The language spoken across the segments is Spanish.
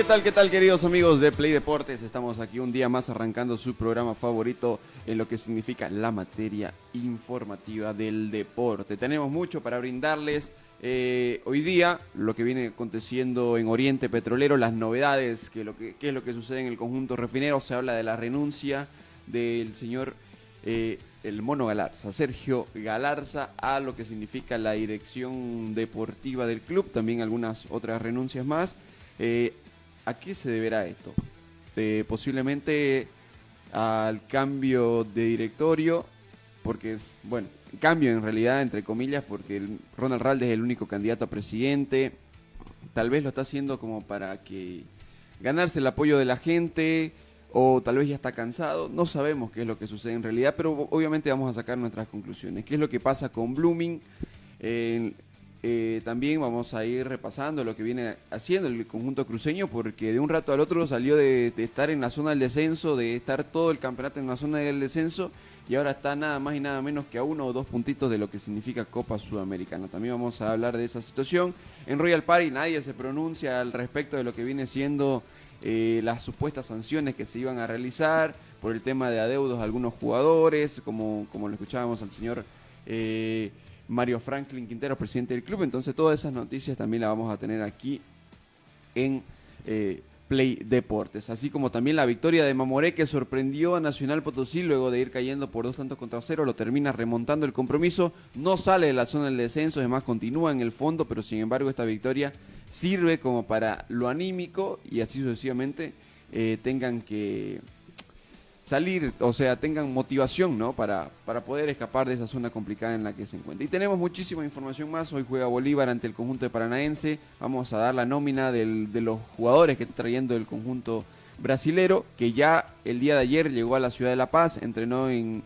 ¿Qué tal, qué tal, queridos amigos de Play Deportes? Estamos aquí un día más arrancando su programa favorito en lo que significa la materia informativa del deporte. Tenemos mucho para brindarles. eh, hoy día, lo que viene aconteciendo en Oriente Petrolero, las novedades, que que, qué es lo que sucede en el conjunto refinero, se habla de la renuncia del señor eh, el Mono Galarza, Sergio Galarza, a lo que significa la dirección deportiva del club, también algunas otras renuncias más. Eh, ¿A qué se deberá esto? Eh, posiblemente al cambio de directorio, porque, bueno, cambio en realidad, entre comillas, porque Ronald Ralde es el único candidato a presidente. Tal vez lo está haciendo como para que ganarse el apoyo de la gente, o tal vez ya está cansado. No sabemos qué es lo que sucede en realidad, pero obviamente vamos a sacar nuestras conclusiones. ¿Qué es lo que pasa con Blooming? Eh, eh, también vamos a ir repasando lo que viene haciendo el conjunto cruceño, porque de un rato al otro salió de, estar en la zona del descenso, de estar todo el campeonato en la zona del descenso, y ahora está nada más y nada menos que a uno o dos puntitos de lo que significa Copa Sudamericana. También vamos a hablar de esa situación. En Royal Party nadie se pronuncia al respecto de lo que viene siendo eh, las supuestas sanciones que se iban a realizar por el tema de adeudos a algunos jugadores, como, como lo escuchábamos al señor eh, Mario Franklin Quintero, presidente del club. Entonces todas esas noticias también las vamos a tener aquí en eh, Play Deportes. Así como también la victoria de Mamoré que sorprendió a Nacional Potosí luego de ir cayendo por dos tantos contra cero, lo termina remontando el compromiso, no sale de la zona del descenso, además continúa en el fondo, pero sin embargo esta victoria sirve como para lo anímico y así sucesivamente eh, tengan que salir, o sea, tengan motivación, ¿no? Para, para poder escapar de esa zona complicada en la que se encuentra. Y tenemos muchísima información más. Hoy juega Bolívar ante el conjunto de Paranaense. Vamos a dar la nómina de los jugadores que está trayendo el conjunto brasilero, que ya el día de ayer llegó a la ciudad de La Paz, entrenó en,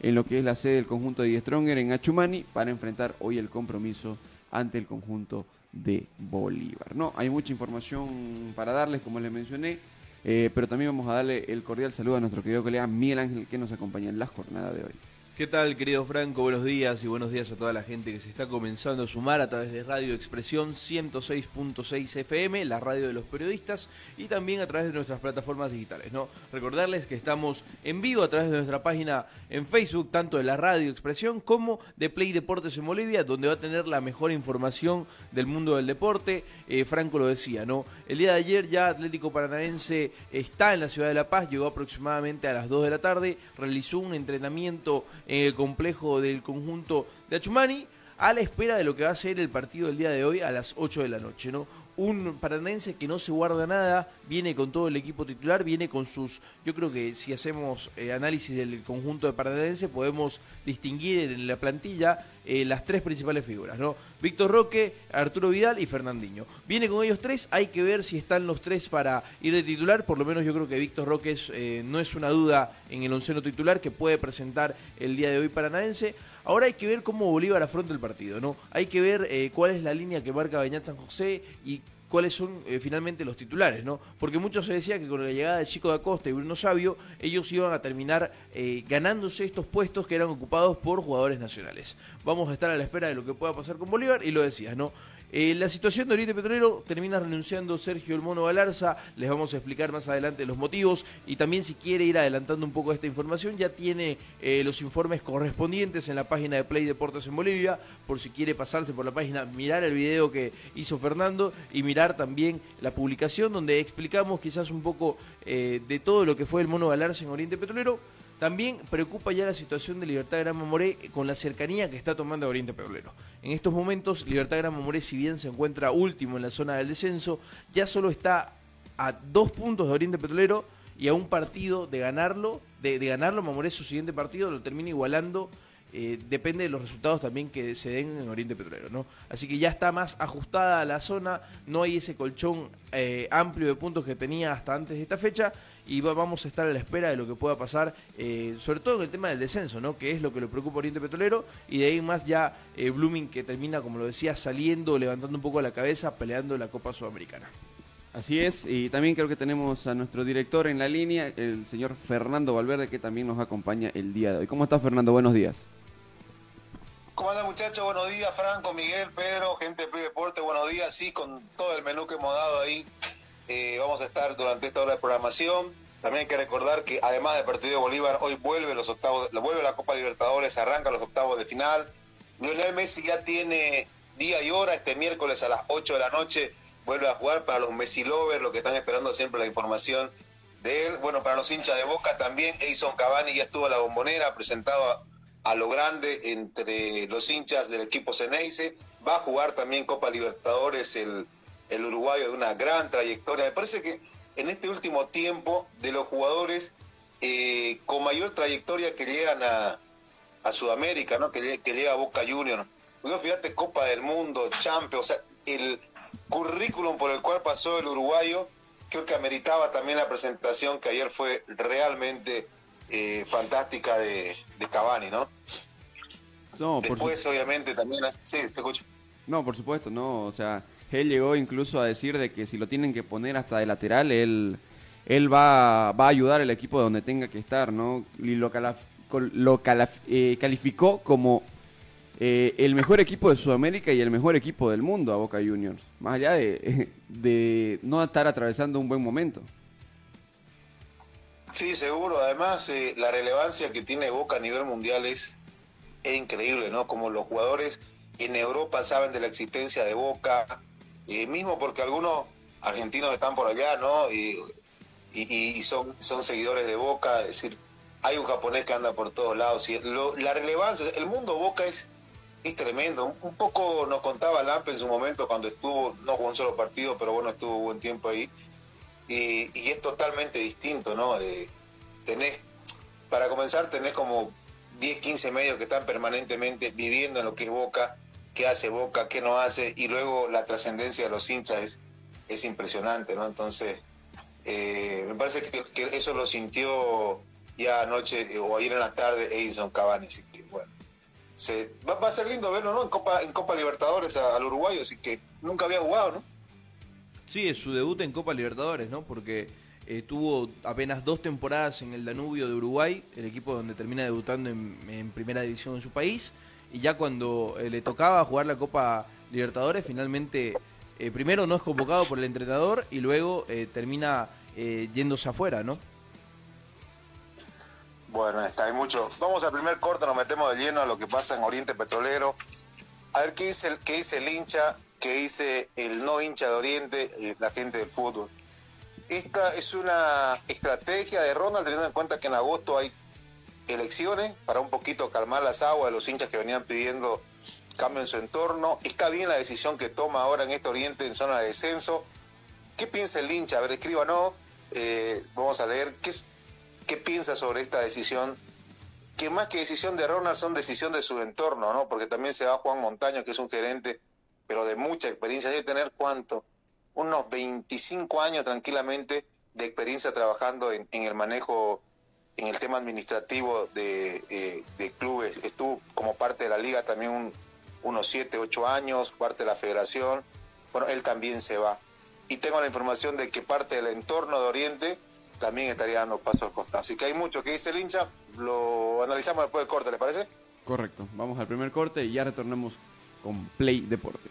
en lo que es la sede del conjunto de Die Stronger en Achumani, para enfrentar hoy el compromiso ante el conjunto de Bolívar. No, hay mucha información para darles, como les mencioné. Eh, pero también vamos a darle el cordial saludo a nuestro querido colega Miguel Ángel que nos acompaña en la jornada de hoy. ¿Qué tal, querido Franco? Buenos días y buenos días a toda la gente que se está comenzando a sumar a través de Radio Expresión 106.6 FM, la radio de los periodistas, y también a través de nuestras plataformas digitales. ¿no? Recordarles que estamos en vivo a través de nuestra página en Facebook, tanto de la Radio Expresión como de Play Deportes en Bolivia, donde va a tener la mejor información del mundo del deporte. Eh, Franco lo decía, ¿no? El día de ayer ya Atlético Paranaense está en la ciudad de La Paz, llegó aproximadamente a las 2 de la tarde, realizó un entrenamiento en el complejo del conjunto de Achumani a la espera de lo que va a ser el partido del día de hoy a las 8 de la noche, ¿no? Un paranaense que no se guarda nada, viene con todo el equipo titular, viene con sus... Yo creo que si hacemos eh, análisis del conjunto de paranaense podemos distinguir en la plantilla eh, las tres principales figuras, ¿no? Víctor Roque, Arturo Vidal y Fernandinho. Viene con ellos tres, hay que ver si están los tres para ir de titular, por lo menos yo creo que Víctor Roque es, eh, no es una duda en el onceno titular que puede presentar el día de hoy paranaense. Ahora hay que ver cómo Bolívar afronta el partido, ¿no? Hay que ver eh, cuál es la línea que marca Beñat San José y cuáles son eh, finalmente los titulares, ¿no? Porque mucho se decía que con la llegada de Chico da Costa y Bruno Sabio, ellos iban a terminar eh, ganándose estos puestos que eran ocupados por jugadores nacionales. Vamos a estar a la espera de lo que pueda pasar con Bolívar y lo decías, ¿no? Eh, la situación de Oriente Petrolero termina renunciando Sergio El Mono Galarza, les vamos a explicar más adelante los motivos. Y también si quiere ir adelantando un poco esta información ya tiene eh, los informes correspondientes en la página de Play Deportes en Bolivia, por si quiere pasarse por la página, mirar el video que hizo Fernando y mirar también la publicación donde explicamos quizás un poco eh, de todo lo que fue el Mono Galarza en Oriente Petrolero. También preocupa ya la situación de Libertad Gran Mamoré con la cercanía que está tomando Oriente Petrolero. En estos momentos, Libertad Gran Mamoré, si bien se encuentra último en la zona del descenso, ya solo está a dos puntos de Oriente Petrolero y a un partido de ganarlo, de, ganarlo, Mamoré su siguiente partido lo termina igualando eh, depende de los resultados también que se den en Oriente Petrolero, ¿no? Así que ya está más ajustada la zona, no hay ese colchón eh, amplio de puntos que tenía hasta antes de esta fecha y vamos a estar a la espera de lo que pueda pasar, eh, sobre todo en el tema del descenso, ¿no? Que es lo que le preocupa a Oriente Petrolero y de ahí más ya Blooming que termina, como lo decía, saliendo, levantando un poco la cabeza, peleando la Copa Sudamericana. Así es, y también creo que tenemos a nuestro director en la línea, el señor Fernando Valverde, que también nos acompaña el día de hoy. ¿Cómo está Fernando? Buenos días. ¿Cómo andan muchachos? Buenos días, Franco, Miguel, Pedro, gente de Play Deporte, buenos días. Sí, con todo el menú que hemos dado ahí, eh, vamos a estar durante esta hora de programación. También hay que recordar que además del partido de Bolívar, hoy vuelve los octavos, vuelve la Copa Libertadores, arranca los octavos de final. Lionel Messi ya tiene día y hora, este miércoles a las 8 de la noche vuelve a jugar para los Messi lovers, los que están esperando siempre la información de él. Bueno, para los hinchas de Boca también, Edison Cavani ya estuvo a la bombonera, presentado a a lo grande entre los hinchas del equipo Ceneice. Va a jugar también Copa Libertadores el, el uruguayo de una gran trayectoria. Me parece que en este último tiempo de los jugadores eh, con mayor trayectoria que llegan a, a Sudamérica, ¿no? que, que llega a Boca Juniors. fíjate, Copa del Mundo, Champions, o sea, el currículum por el cual pasó el uruguayo, creo que ameritaba también la presentación que ayer fue realmente eh, fantástica de, de Cavani, ¿no? No, Después, obviamente, también... Sí, te escucho. No, por supuesto, no. O sea, él llegó incluso a decir de que si lo tienen que poner hasta de lateral, él, él va, va a ayudar al equipo donde tenga que estar, ¿no? Y lo, lo eh, calificó como eh, el mejor equipo de Sudamérica y el mejor equipo del mundo a Boca Juniors. Más allá de, de no estar atravesando un buen momento. Sí, seguro. Además, eh, la relevancia que tiene Boca a nivel mundial es, increíble, ¿no? Como los jugadores en Europa saben de la existencia de Boca, mismo porque algunos argentinos están por allá, ¿no? Y, y, son, son seguidores de Boca, es decir, hay un japonés que anda por todos lados. Y la relevancia, el mundo Boca es, es tremendo. Un, poco nos contaba Lampe en su momento cuando estuvo, no jugó un solo partido, pero bueno, estuvo buen tiempo ahí y, es totalmente distinto, ¿no? Eh, tenés, para comenzar, tenés como 10, 15 medios que están permanentemente viviendo en lo que es Boca, qué hace Boca, qué no hace, y luego la trascendencia de los hinchas es, impresionante, ¿no? Entonces, eh, me parece que, eso lo sintió ya anoche o ayer en la tarde Edison Cavani, así que bueno. Se, va, a ser lindo verlo, ¿no? En Copa, en Copa Libertadores al uruguayo, así que nunca había jugado, ¿no? Sí, es su debut en Copa Libertadores, ¿no? Porque eh, tuvo apenas dos temporadas en el Danubio de Uruguay, el equipo donde termina debutando en, primera división en su país, y ya cuando eh, le tocaba jugar la Copa Libertadores, finalmente eh, primero no es convocado por el entrenador y luego termina yéndose afuera, ¿no? Bueno, está, hay mucho. Vamos al primer corte, nos metemos de lleno a lo que pasa en Oriente Petrolero. A ver qué dice el, qué dice el hincha que dice el no hincha de Oriente, eh, la gente del fútbol. Esta es una estrategia de Ronald, teniendo en cuenta que en agosto hay elecciones para un poquito calmar las aguas de los hinchas que venían pidiendo cambio en su entorno. Está bien la decisión que toma ahora en este Oriente en zona de descenso. ¿Qué piensa el hincha? A ver, escríbanos. Eh, vamos a leer qué, qué piensa sobre esta decisión. Que más que decisión de Ronald son decisión de su entorno, ¿no? Porque también se va Juan Montaño, que es un gerente pero de mucha experiencia, debe tener cuánto, unos 25 años tranquilamente de experiencia trabajando en, el manejo, en el tema administrativo de, eh, clubes. Estuvo como parte de la liga también unos 7, 8 años, parte de la federación. Bueno, él también se va. Y tengo la información de que parte del entorno de Oriente también estaría dando pasos al costado. Así que hay mucho que dice el hincha, lo analizamos después del corte, ¿le parece? Correcto, vamos al primer corte y ya retornamos con Play Deportes.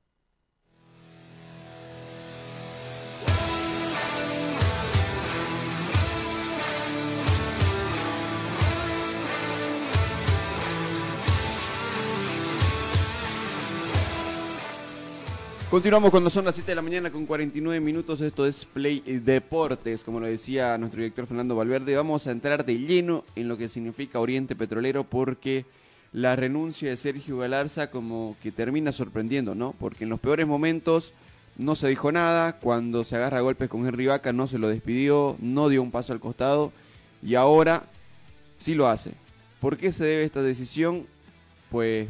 Continuamos cuando son las 7 de la mañana con 49 minutos. Esto es Play Deportes. Como lo decía nuestro director Fernando Valverde, vamos a entrar de lleno en lo que significa Oriente Petrolero porque la renuncia de Sergio Galarza como que termina sorprendiendo, ¿no? Porque en los peores momentos no se dijo nada, cuando se agarra a golpes con Henry Vaca no se lo despidió, no dio un paso al costado y ahora sí lo hace. ¿Por qué se debe esta decisión? Pues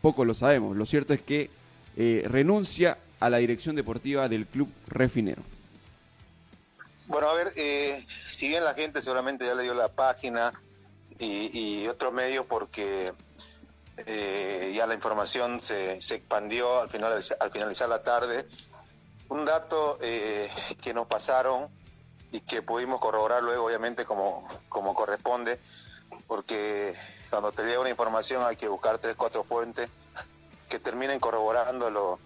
poco lo sabemos. Lo cierto es que eh, renuncia a la dirección deportiva del club refinero. Bueno, a ver, eh, si bien la gente seguramente ya leyó la página y, y otros medios porque eh, ya la información se, se expandió al, final, al finalizar la tarde, un dato eh, que nos pasaron y que pudimos corroborar luego, obviamente, como, como corresponde, porque cuando te llega una información hay que buscar tres, cuatro fuentes que terminen corroborando lo,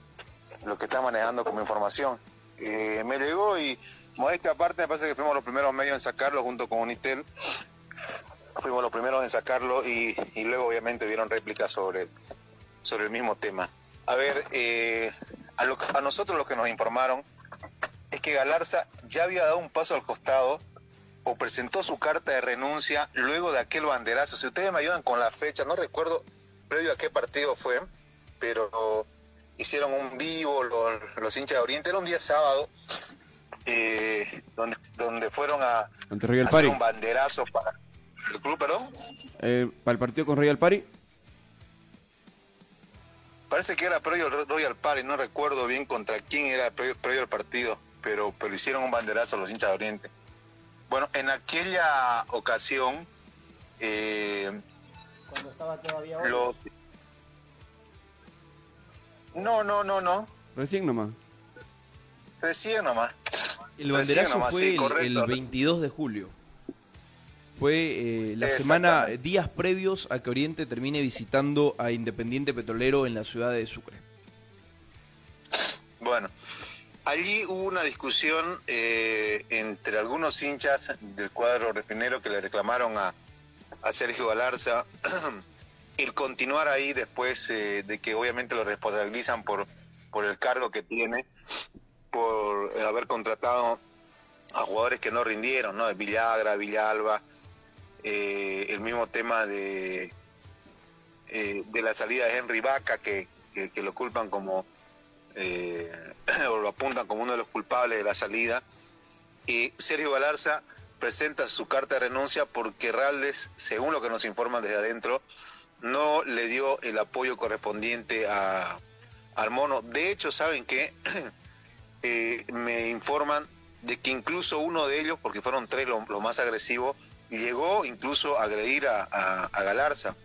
que está manejando como información. Eh, me llegó y, modesta aparte, me parece que fuimos los primeros medios en sacarlo junto con Unitel. Fuimos los primeros en sacarlo y, luego, obviamente, vieron réplicas sobre, sobre el mismo tema. A ver, eh, a, a nosotros lo que nos informaron es que Galarza ya había dado un paso al costado o presentó su carta de renuncia luego de aquel banderazo. Si ustedes me ayudan con la fecha, no recuerdo previo a qué partido fue, pero hicieron un vivo los, los hinchas de Oriente, era un día sábado, eh, donde, donde fueron a, Ante Royal hacer Party. un banderazo para el club, perdón. Eh, para el partido con Royal Party. Parece que era previo al Royal Party, no recuerdo bien contra quién era previo, previo al partido, pero, pero hicieron un banderazo los hinchas de Oriente. Bueno, en aquella ocasión, eh, Cuando estaba todavía lo... No, no, no, no, Recién nomás. recién nomás. El banderazo nomás, fue sí, el- el, 22 de julio. Fue eh, la semana, días previos a que Oriente termine visitando a Independiente Petrolero en la ciudad de Sucre. Bueno, allí hubo una discusión eh, entre algunos hinchas del cuadro refinero que le reclamaron a, a Sergio Galarza el continuar ahí después eh, de que obviamente lo responsabilizan por, por el cargo que tiene, por haber contratado a jugadores que no rindieron, ¿no? Villagra, Villalba, eh, el mismo tema de, eh, de la salida de Henry Vaca, que, que, lo culpan como, eh, o lo apuntan como uno de los culpables de la salida. Y Sergio Galarza presenta su carta de renuncia porque Raldes, según lo que nos informan desde adentro, no le dio el apoyo correspondiente a, al mono. De hecho, ¿saben qué? Eh, me informan de que incluso uno de ellos, porque fueron tres los lo más agresivos, llegó incluso a agredir a, a- Galarza.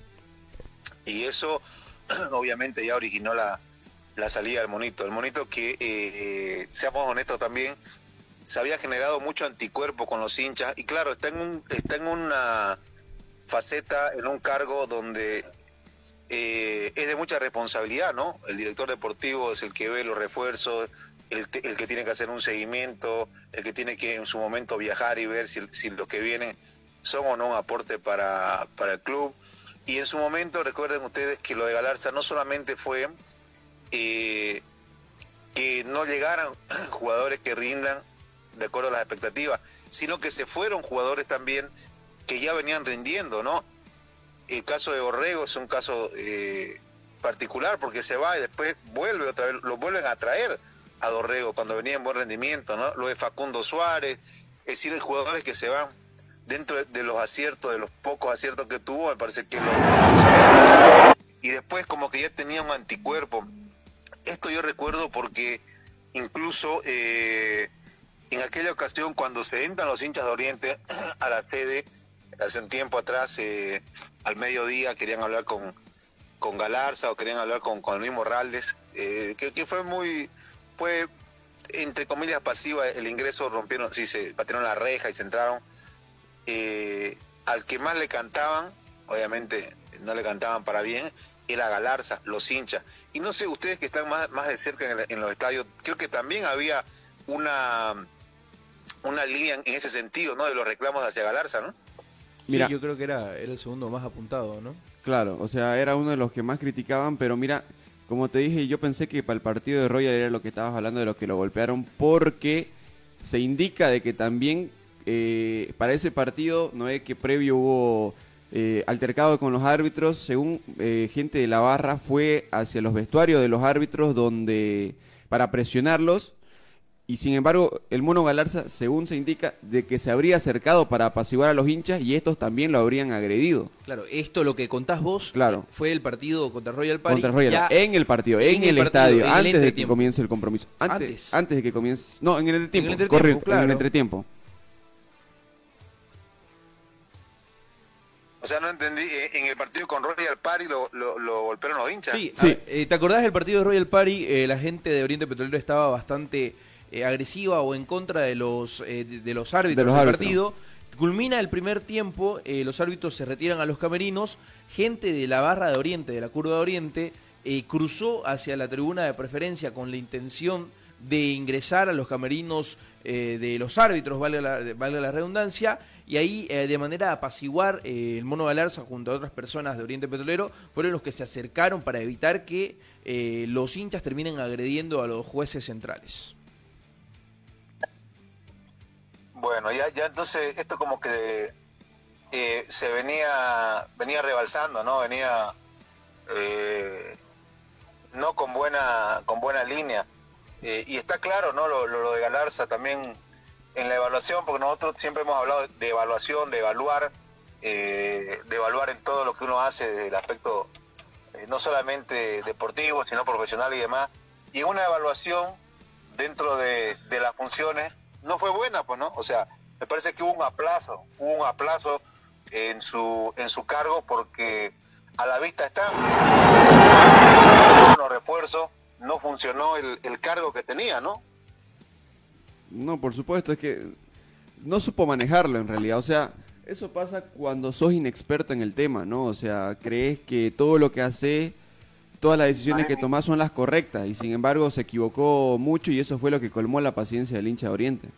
Y eso obviamente ya originó la, la salida del monito. El monito que, eh, seamos honestos también, se había generado mucho anticuerpo con los hinchas y claro, está en, un, está en una faceta, en un cargo donde eh, es de mucha responsabilidad, ¿no? El director deportivo es el que ve los refuerzos, el, el que tiene que hacer un seguimiento, el que tiene que en su momento viajar y ver si, si los que vienen son o no un aporte para, para el club. Y en su momento recuerden ustedes que lo de Galarza no solamente fue eh, que no llegaran jugadores que rindan de acuerdo a las expectativas, sino que se fueron jugadores también que ya venían rindiendo, ¿no? El caso de Borrego es un caso eh, particular porque se va y después vuelve otra vez, lo vuelven a traer a Dorrego cuando venía en buen rendimiento, ¿no? Lo de Facundo Suárez, es decir, hay jugadores que se van dentro de, de los aciertos, de los pocos aciertos que tuvo, me parece que lo... Y después como que ya tenía un anticuerpo. Esto yo recuerdo porque incluso eh, en aquella ocasión cuando se entran los hinchas de Oriente a la sede, hace un tiempo atrás, eh, al mediodía querían hablar con, con Galarza o querían hablar con, con el mismo Raldes, eh, que, que fue muy, fue entre comillas pasiva el ingreso, rompieron, sí, se batieron la reja y se entraron. Eh, al que más le cantaban, obviamente no le cantaban para bien, era Galarza, los hinchas. Y no sé, ustedes que están más, más de cerca en, el- en los estadios, creo que también había una una línea en ese sentido, ¿no? De los reclamos hacia Galarza, ¿no? Sí, Mira. yo creo que era, era el segundo más apuntado, ¿no? Claro, o sea, era uno de los que más criticaban, pero mira, como te dije, yo pensé que para el partido de Royal era lo que estabas hablando de los que lo golpearon, porque se indica de que también eh, para ese partido, no es que previo hubo eh, altercado con los árbitros, según eh, gente de la barra, fue hacia los vestuarios de los árbitros donde para presionarlos. Y sin embargo, el mono Galarza, según se indica, de que se habría acercado para apaciguar a los hinchas y estos también lo habrían agredido. Claro, esto lo que contás vos Claro. fue el partido contra Royal Party. Contra Royal, ya en el partido, en en, el el, partido, estadio, en el antes de que comience el compromiso. Antes, Antes. antes. de que comience. No, en el entretiempo. entretiempo, correcto, en el entretiempo. O sea, no entendí, eh, en el partido con Royal Party lo, lo, lo golpearon los hinchas. Sí, Sí. eh, ¿te acordás del partido de Royal Party? Eh, la gente de Oriente Petrolero estaba bastante eh, agresiva o en contra de los, eh, de, de los árbitros De los del árbitros. partido. Culmina el primer tiempo, eh, los árbitros se retiran a los camerinos, gente de la barra de Oriente, de la curva de Oriente, eh, cruzó hacia la tribuna de preferencia con la intención de ingresar a los camerinos eh, de los árbitros, valga la, valga la redundancia, y ahí eh, de manera de apaciguar eh, el Mono Galarza junto a otras personas de Oriente Petrolero fueron los que se acercaron para evitar que eh, los hinchas terminen agrediendo a los jueces centrales. Bueno, ya, ya entonces esto como que eh, se venía venía rebalsando, ¿no? Venía eh, no con buena con buena línea. Eh, y está claro, ¿no? Lo, lo- de Galarza también en la evaluación, porque nosotros siempre hemos hablado de evaluación, de evaluar, eh, de evaluar en todo lo que uno hace desde el aspecto no solamente deportivo, sino profesional y demás. Y una evaluación dentro de, de las funciones no fue buena, pues, ¿no? O sea, me parece que hubo un aplazo, hubo un aplazo en su, en su cargo porque a la vista está, los refuerzos, no funcionó el, el cargo que tenía, ¿no? No, por supuesto, es que no supo manejarlo en realidad. O sea, eso pasa cuando sos inexperto en el tema, ¿no? O sea, crees que todo lo que hace, todas las decisiones que tomás son las correctas y sin embargo se equivocó mucho y eso fue lo que colmó la paciencia del hincha de Oriente.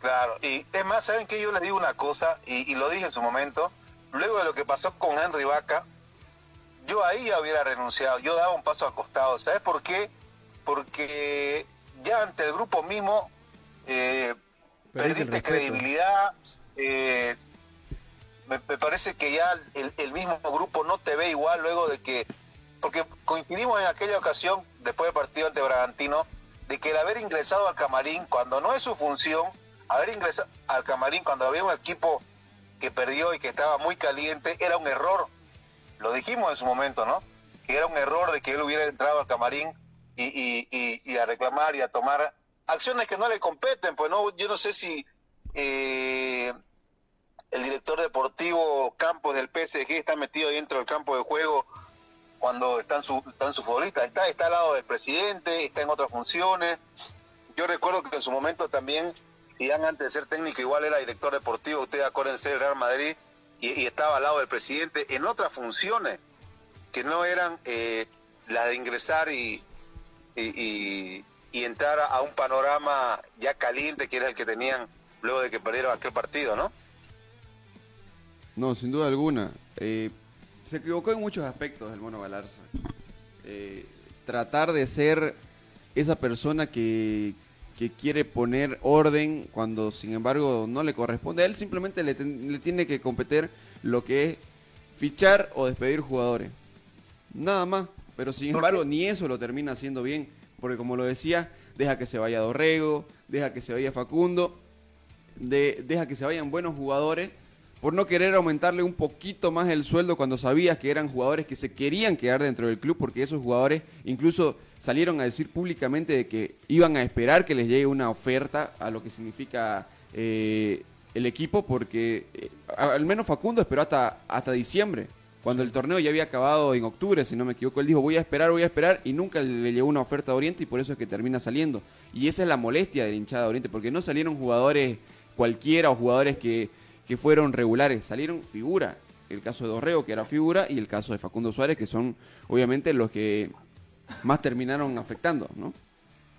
Claro, y es más, ¿saben que Yo les digo una cosa, y, y lo dije en su momento, luego de lo que pasó con Henry Vaca, yo ahí ya hubiera renunciado, yo daba un paso al costado, ¿sabes por qué? Porque ya ante el grupo mismo eh, Perdiste credibilidad, eh, me, me parece que ya el, el mismo grupo no te ve igual luego de que, porque coincidimos en aquella ocasión, después del partido ante Bragantino, de que el haber ingresado al camarín cuando no es su función, haber ingresado al camarín cuando había un equipo que perdió y que estaba muy caliente, era un error. Lo dijimos en su momento, ¿no? Que era un error de que él hubiera entrado al camarín y, y, y, y a reclamar y a tomar acciones que no le competen. Pues no, yo no sé si eh, el director deportivo Campos del PSG está metido dentro del campo de juego cuando están sus están sus futbolistas. Está, está al lado del presidente, está en otras funciones. Yo recuerdo que en su momento también, Zidane antes de ser técnico igual era director deportivo, ustedes acuérdense del Real Madrid, y, y estaba al lado del presidente en otras funciones que no eran eh, las de ingresar y, y- y entrar a un panorama ya caliente que era el que tenían luego de que perdieron aquel partido, ¿no? No, sin duda alguna. Eh, se equivocó en muchos aspectos el mono Galarza. Eh, tratar de ser esa persona que, que quiere poner orden cuando sin embargo no le corresponde. A él simplemente le, ten- le tiene que competir lo que es fichar o despedir jugadores. Nada más. Pero sin embargo ni eso lo termina haciendo bien. porque como lo decía, deja que se vaya Dorrego, deja que se vaya Facundo, de- deja que se vayan buenos jugadores por no querer aumentarle un poquito más el sueldo cuando sabías que eran jugadores que se querían quedar dentro del club, porque esos jugadores incluso salieron a decir públicamente de que iban a esperar que les llegue una oferta a lo que significa eh, el equipo, porque eh, al menos Facundo esperó hasta, hasta diciembre, cuando el torneo ya había acabado en octubre, si no me equivoco, él dijo voy a esperar, voy a esperar, y nunca le llegó una oferta a Oriente y por eso es que termina saliendo. Y esa es la molestia de la hinchada de Oriente, porque no salieron jugadores cualquiera o jugadores que, que fueron regulares, salieron figura. El caso de Dorrego, que era figura, y el caso de Facundo Suárez, que son obviamente los que más terminaron afectando, ¿no?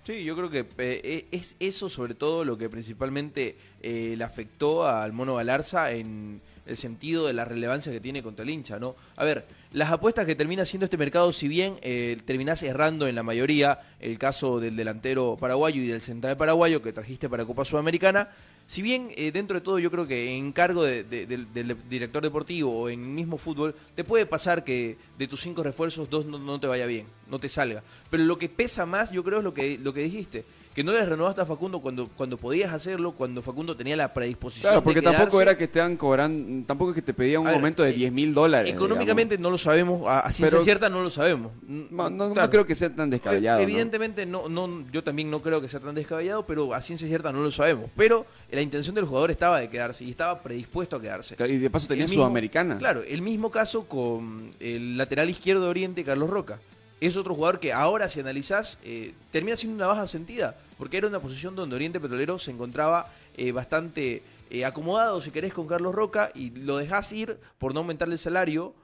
Sí, yo creo que eh, es eso sobre todo lo que principalmente eh, le afectó al Mono Galarza en el sentido de la relevancia que tiene contra el hincha, ¿no? A ver, las apuestas que termina haciendo este mercado, si bien eh, terminás errando en la mayoría, el caso del delantero paraguayo y del central paraguayo que trajiste para Copa Sudamericana, si bien eh, dentro de todo yo creo que en cargo de- de- del, director deportivo o en mismo fútbol, te puede pasar que de tus cinco refuerzos dos no, no te vaya bien, no te salga. Pero lo que pesa más yo creo es lo que, lo que dijiste, que no le renovaste a Facundo cuando, cuando podías hacerlo, cuando Facundo tenía la predisposición. Claro, de porque tampoco era que estaban cobrando, tampoco es que te pedían un ver, aumento de eh, 10 mil dólares. Económicamente no lo sabemos, a, ciencia cierta no lo sabemos. No, no- no Claro. creo que sea tan descabellado. Evidentemente no, no, yo también no creo que sea tan descabellado, pero a ciencia cierta no lo sabemos. Pero la intención del jugador estaba de quedarse y estaba predispuesto a quedarse. Y de paso tenía El mismo- Sudamericana. Claro, el mismo caso con el lateral izquierdo de Oriente, Carlos Roca. Es otro jugador que ahora, si analizás, eh, termina siendo una baja sentida, porque era una posición donde Oriente Petrolero se encontraba eh, bastante eh, acomodado, si querés, con Carlos Roca, y lo dejás ir por no aumentarle el salario,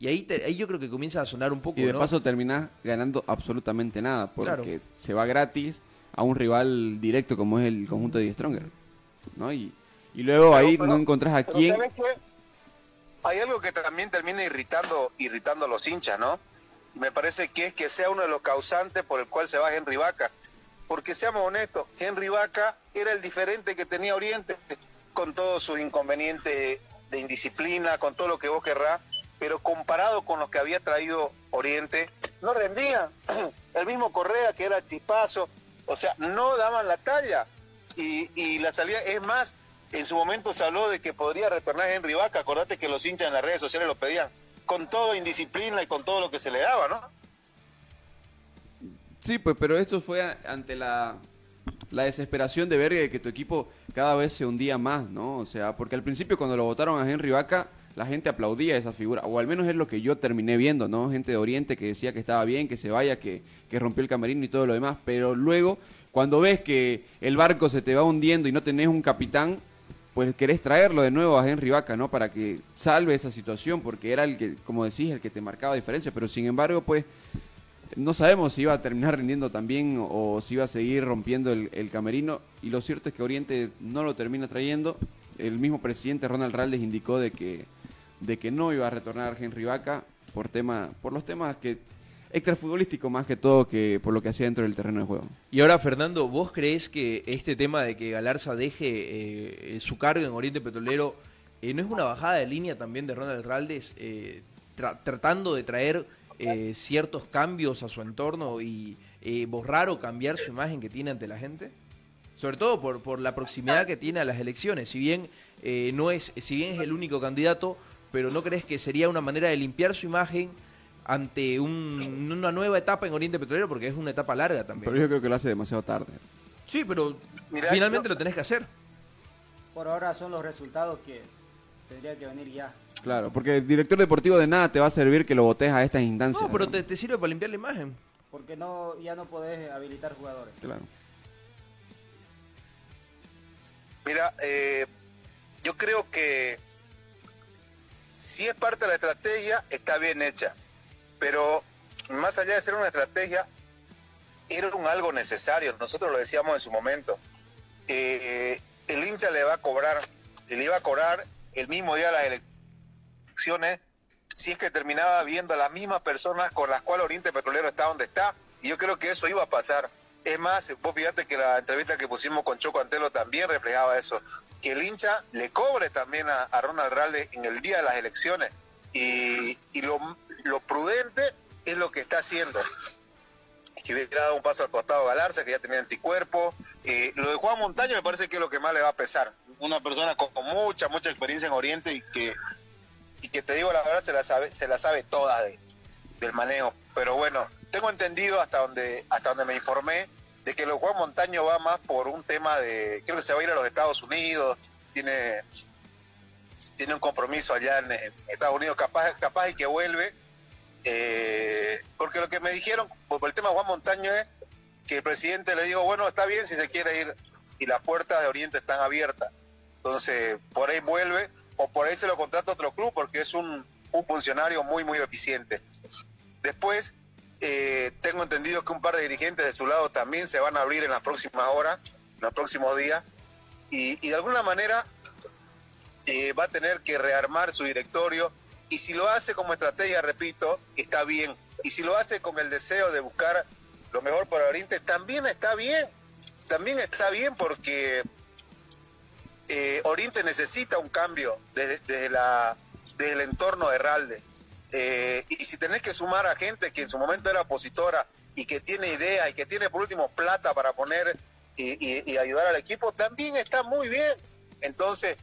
y ahí, te- ahí yo creo que comienza a sonar un poco, Y de ¿no? paso terminás ganando absolutamente nada, porque Claro. se va gratis a un rival directo como es el conjunto de Stronger. ¿no? Y, y luego Pero- ahí pero- no encontrás a quién. Hay algo que también termina irritando, irritando a los hinchas, ¿no? Me parece que es que sea uno de los causantes por el cual se va Henry Vaca. Porque seamos honestos, Henry Vaca era el diferente que tenía Oriente, con todos sus inconvenientes de indisciplina, con todo lo que vos querrás, pero comparado con lo que había traído Oriente, no rendía. El mismo Correa, que era chispazo, o sea, no daban la talla. Y, y la salida, es más, en su momento se habló de que podría retornar Henry Vaca. Acordate que los hinchas en las redes sociales lo pedían con todo indisciplina y con todo lo que se le daba, ¿no? Sí, pues, pero esto fue ante la, la desesperación de ver de que tu equipo cada vez se hundía más, ¿no? O sea, porque al principio cuando lo votaron a Henry Vaca, la gente aplaudía esa figura, o al menos es lo que yo terminé viendo, ¿no? Gente de Oriente que decía que estaba bien, que se vaya, que, que rompió el camerino y todo lo demás, pero luego, cuando ves que el barco se te va hundiendo y no tenés un capitán, pues querés traerlo de nuevo a Henry Vaca, ¿no? Para que salve esa situación, porque era el que, como decís, el que te marcaba diferencia, pero sin embargo, pues no sabemos si iba a terminar rindiendo también o, si iba a seguir rompiendo el, el camerino. Y lo cierto es que Oriente no lo termina trayendo. El mismo presidente Ronald Raldes indicó de que, de que no iba a retornar Henry Vaca por, tema, por los temas que extrafutbolísticos más que todo que por lo que hacía dentro del terreno de juego. Y ahora, Fernando, ¿vos crees que este tema de que Galarza deje eh, su cargo en Oriente Petrolero eh, no es una bajada de línea también de Ronald Raldes eh, tra- tratando de traer eh, ciertos cambios a su entorno y eh, borrar o cambiar su imagen que tiene ante la gente? Sobre todo por, por la proximidad que tiene a las elecciones. Si bien no es, si bien es el único candidato, pero ¿no crees que sería una manera de limpiar su imagen ante un- una nueva etapa en Oriente Petrolero? Porque es una etapa larga también. Pero yo creo que lo hace demasiado tarde. Sí, pero Mirá, finalmente yo- lo tenés que hacer. Por ahora son los resultados que tendría que venir ya. Claro, porque el director deportivo de nada te va a servir que lo votes a estas instancias. No, pero te, te sirve para limpiar la imagen. Porque no, ya no podés habilitar jugadores. Claro. Mira, eh, yo creo que si es parte de la estrategia, está bien hecha. Pero más allá de ser una estrategia, era un algo necesario. Nosotros lo decíamos en su momento. Eh, el hincha le va a cobrar, le iba a cobrar el mismo día de las elecciones si es que terminaba viendo a las mismas personas con las cuales Oriente Petrolero está donde está. Y yo creo que eso iba a pasar. Es más, vos fíjate que la entrevista que pusimos con Choco Antelo también reflejaba eso. Que el hincha le cobre también a, Ronald Ralde en el día de las elecciones. Y, y lo, lo prudente es lo que está haciendo. que hubiera dado un paso al costado Galarza, que ya tenía anticuerpo. Eh, lo de Juan Montaño me parece que es lo que más le va a pesar. Una persona con, con mucha, mucha experiencia en Oriente y que, y que te digo la verdad, se la sabe, se la sabe toda de, del manejo. Pero bueno, tengo entendido hasta donde, hasta donde me informé de que lo de Juan Montaño va más por un tema de, creo que se va a ir a los Estados Unidos, tiene, tiene un compromiso allá en, en Estados Unidos, capaz, capaz y que vuelve. Eh, porque lo que me dijeron por el tema Juan Montaño es que el presidente le dijo, bueno, está bien si se quiere ir y las puertas de Oriente están abiertas. Entonces, por ahí vuelve o por ahí se lo contrata otro club porque es un, un funcionario muy, muy eficiente. Después, eh, tengo entendido que un par de dirigentes de su lado también se van a abrir en las próximas horas, en los próximos días, y, y de alguna manera eh, va a tener que rearmar su directorio, y si lo hace como estrategia, repito, está bien, y si lo hace con el deseo de buscar lo mejor para Oriente, también está bien, también está bien porque eh, Oriente necesita un cambio desde, desde la, desde el entorno de Ralde. Eh, y si tenés que sumar a gente que en su momento era opositora y que tiene idea y que tiene por último plata para poner y, y- y ayudar al equipo, también está muy bien. Entonces,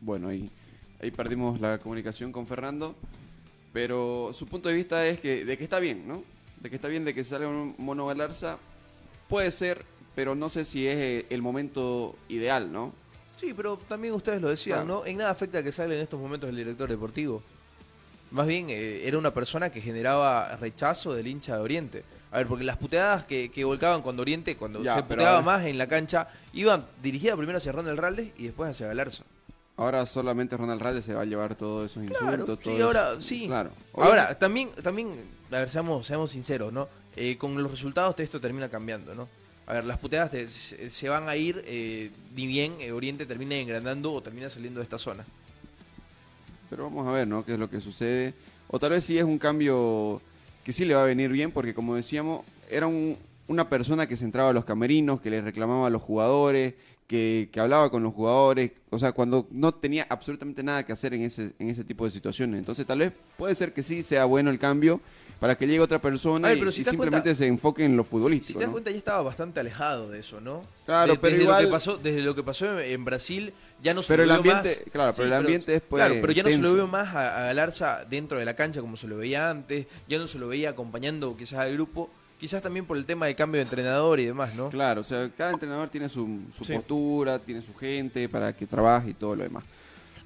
Bueno, ahí, ahí perdimos la comunicación con Fernando, pero su punto de vista es que de que está bien, ¿no? De que está bien de que salga un mono Galarza, puede ser, pero no sé si es eh, el momento ideal, ¿no? Sí, pero también ustedes lo decían, Claro. ¿no? En nada afecta que salga en estos momentos el director deportivo. Más bien, eh, era una persona que generaba rechazo del hincha de Oriente. A ver, porque las puteadas que, que volcaban cuando Oriente, cuando Ya, se puteaba más en la cancha, iban dirigidas primero hacia Ronald Raldes y después hacia Galarza. Ahora solamente Ronald Ralde se va a llevar todos esos insultos. Todo sí, eso. ahora sí. Claro. Ahora, también, también, a ver, seamos, seamos sinceros, ¿no? Eh, con los resultados esto termina cambiando, ¿no? A ver, las puteadas te- se, se van a ir, eh, ni bien eh, Oriente termina engrandando o termina saliendo de esta zona. Pero vamos a ver, ¿no? ¿Qué es lo que sucede? O tal vez sí es un cambio que sí le va a venir bien, porque como decíamos, era un- una persona que se entraba a los camerinos, que le reclamaba a los jugadores, que, que hablaba con los jugadores, o sea, cuando no tenía absolutamente nada que hacer en ese, en ese tipo de situaciones. Entonces tal vez puede ser que sí sea bueno el cambio para que llegue otra persona ver, y, pero si y simplemente cuenta- se enfoque en lo Si futbolístico. te das ¿no? cuenta, ya estaba bastante alejado de eso, ¿no? Claro, pero desde igual- Lo que pasó, desde lo que pasó en, en Brasil, ya no se Pero lo el ambiente- más... claro, pero el ambiente es, pues, Claro, pero ya no se lo veo más a, a Galarza dentro de la cancha como se lo veía antes, ya no se lo veía acompañando quizás al grupo, quizás también por el tema del cambio de entrenador y demás, ¿no? Claro, o sea, cada entrenador tiene su, su Sí. postura, tiene su gente para que trabaje y todo lo demás.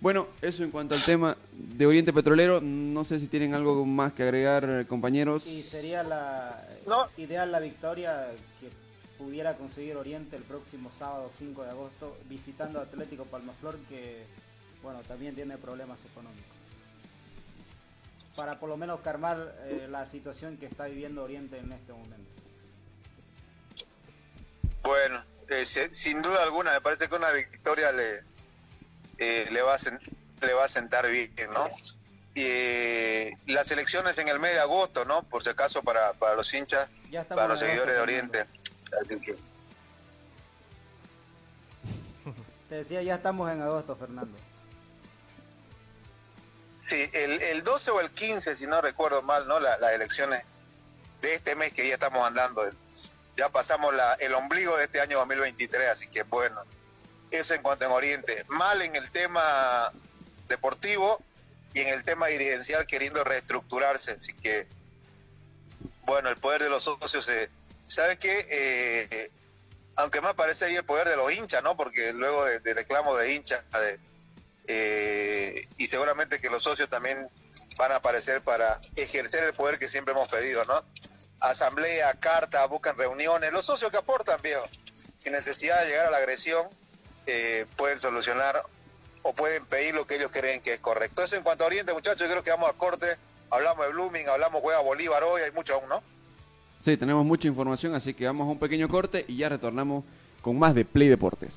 Bueno, eso en cuanto al tema de Oriente Petrolero. No sé si tienen algo más que agregar, eh, compañeros. Y sería la No. ideal la victoria que pudiera conseguir Oriente el próximo sábado 5 de agosto visitando Atlético Palmaflor que bueno también tiene problemas económicos. Para por lo menos calmar eh, la situación que está viviendo Oriente en este momento. bueno, eh, sin duda alguna, me parece que una victoria le, eh, le, va, a le va a sentar bien, ¿no? Y eh, las elecciones en el mes de agosto, ¿no? Por si acaso para, para los hinchas, para los seguidores de. Oriente. Te decía ya estamos en agosto, Fernando. Sí, el, el 12 o el 15, si no recuerdo mal, ¿no? La- las elecciones de este mes que ya estamos andando. Ya pasamos la, el ombligo de este año 2023, así que bueno, eso en cuanto en Oriente. Mal en el tema deportivo y en el tema dirigencial queriendo reestructurarse, así que bueno, el poder de los socios, eh, ¿sabe qué? Eh, aunque más parece ahí el poder de los hinchas, ¿no? Porque luego de, de reclamo de hinchas, de, eh, y seguramente que los socios también van a aparecer para ejercer el poder que siempre hemos pedido, ¿no? Asamblea, carta, buscan reuniones, los socios que aportan, viejo, sin necesidad de llegar a la agresión, eh, pueden solucionar o pueden pedir lo que ellos creen que es correcto. Eso en cuanto a Oriente, muchachos, yo creo que vamos al corte, hablamos de Blooming, hablamos juega Bolívar hoy, hay mucho aún, ¿no? Sí, tenemos mucha información, así que vamos a un pequeño corte y ya retornamos con más de Play Deportes.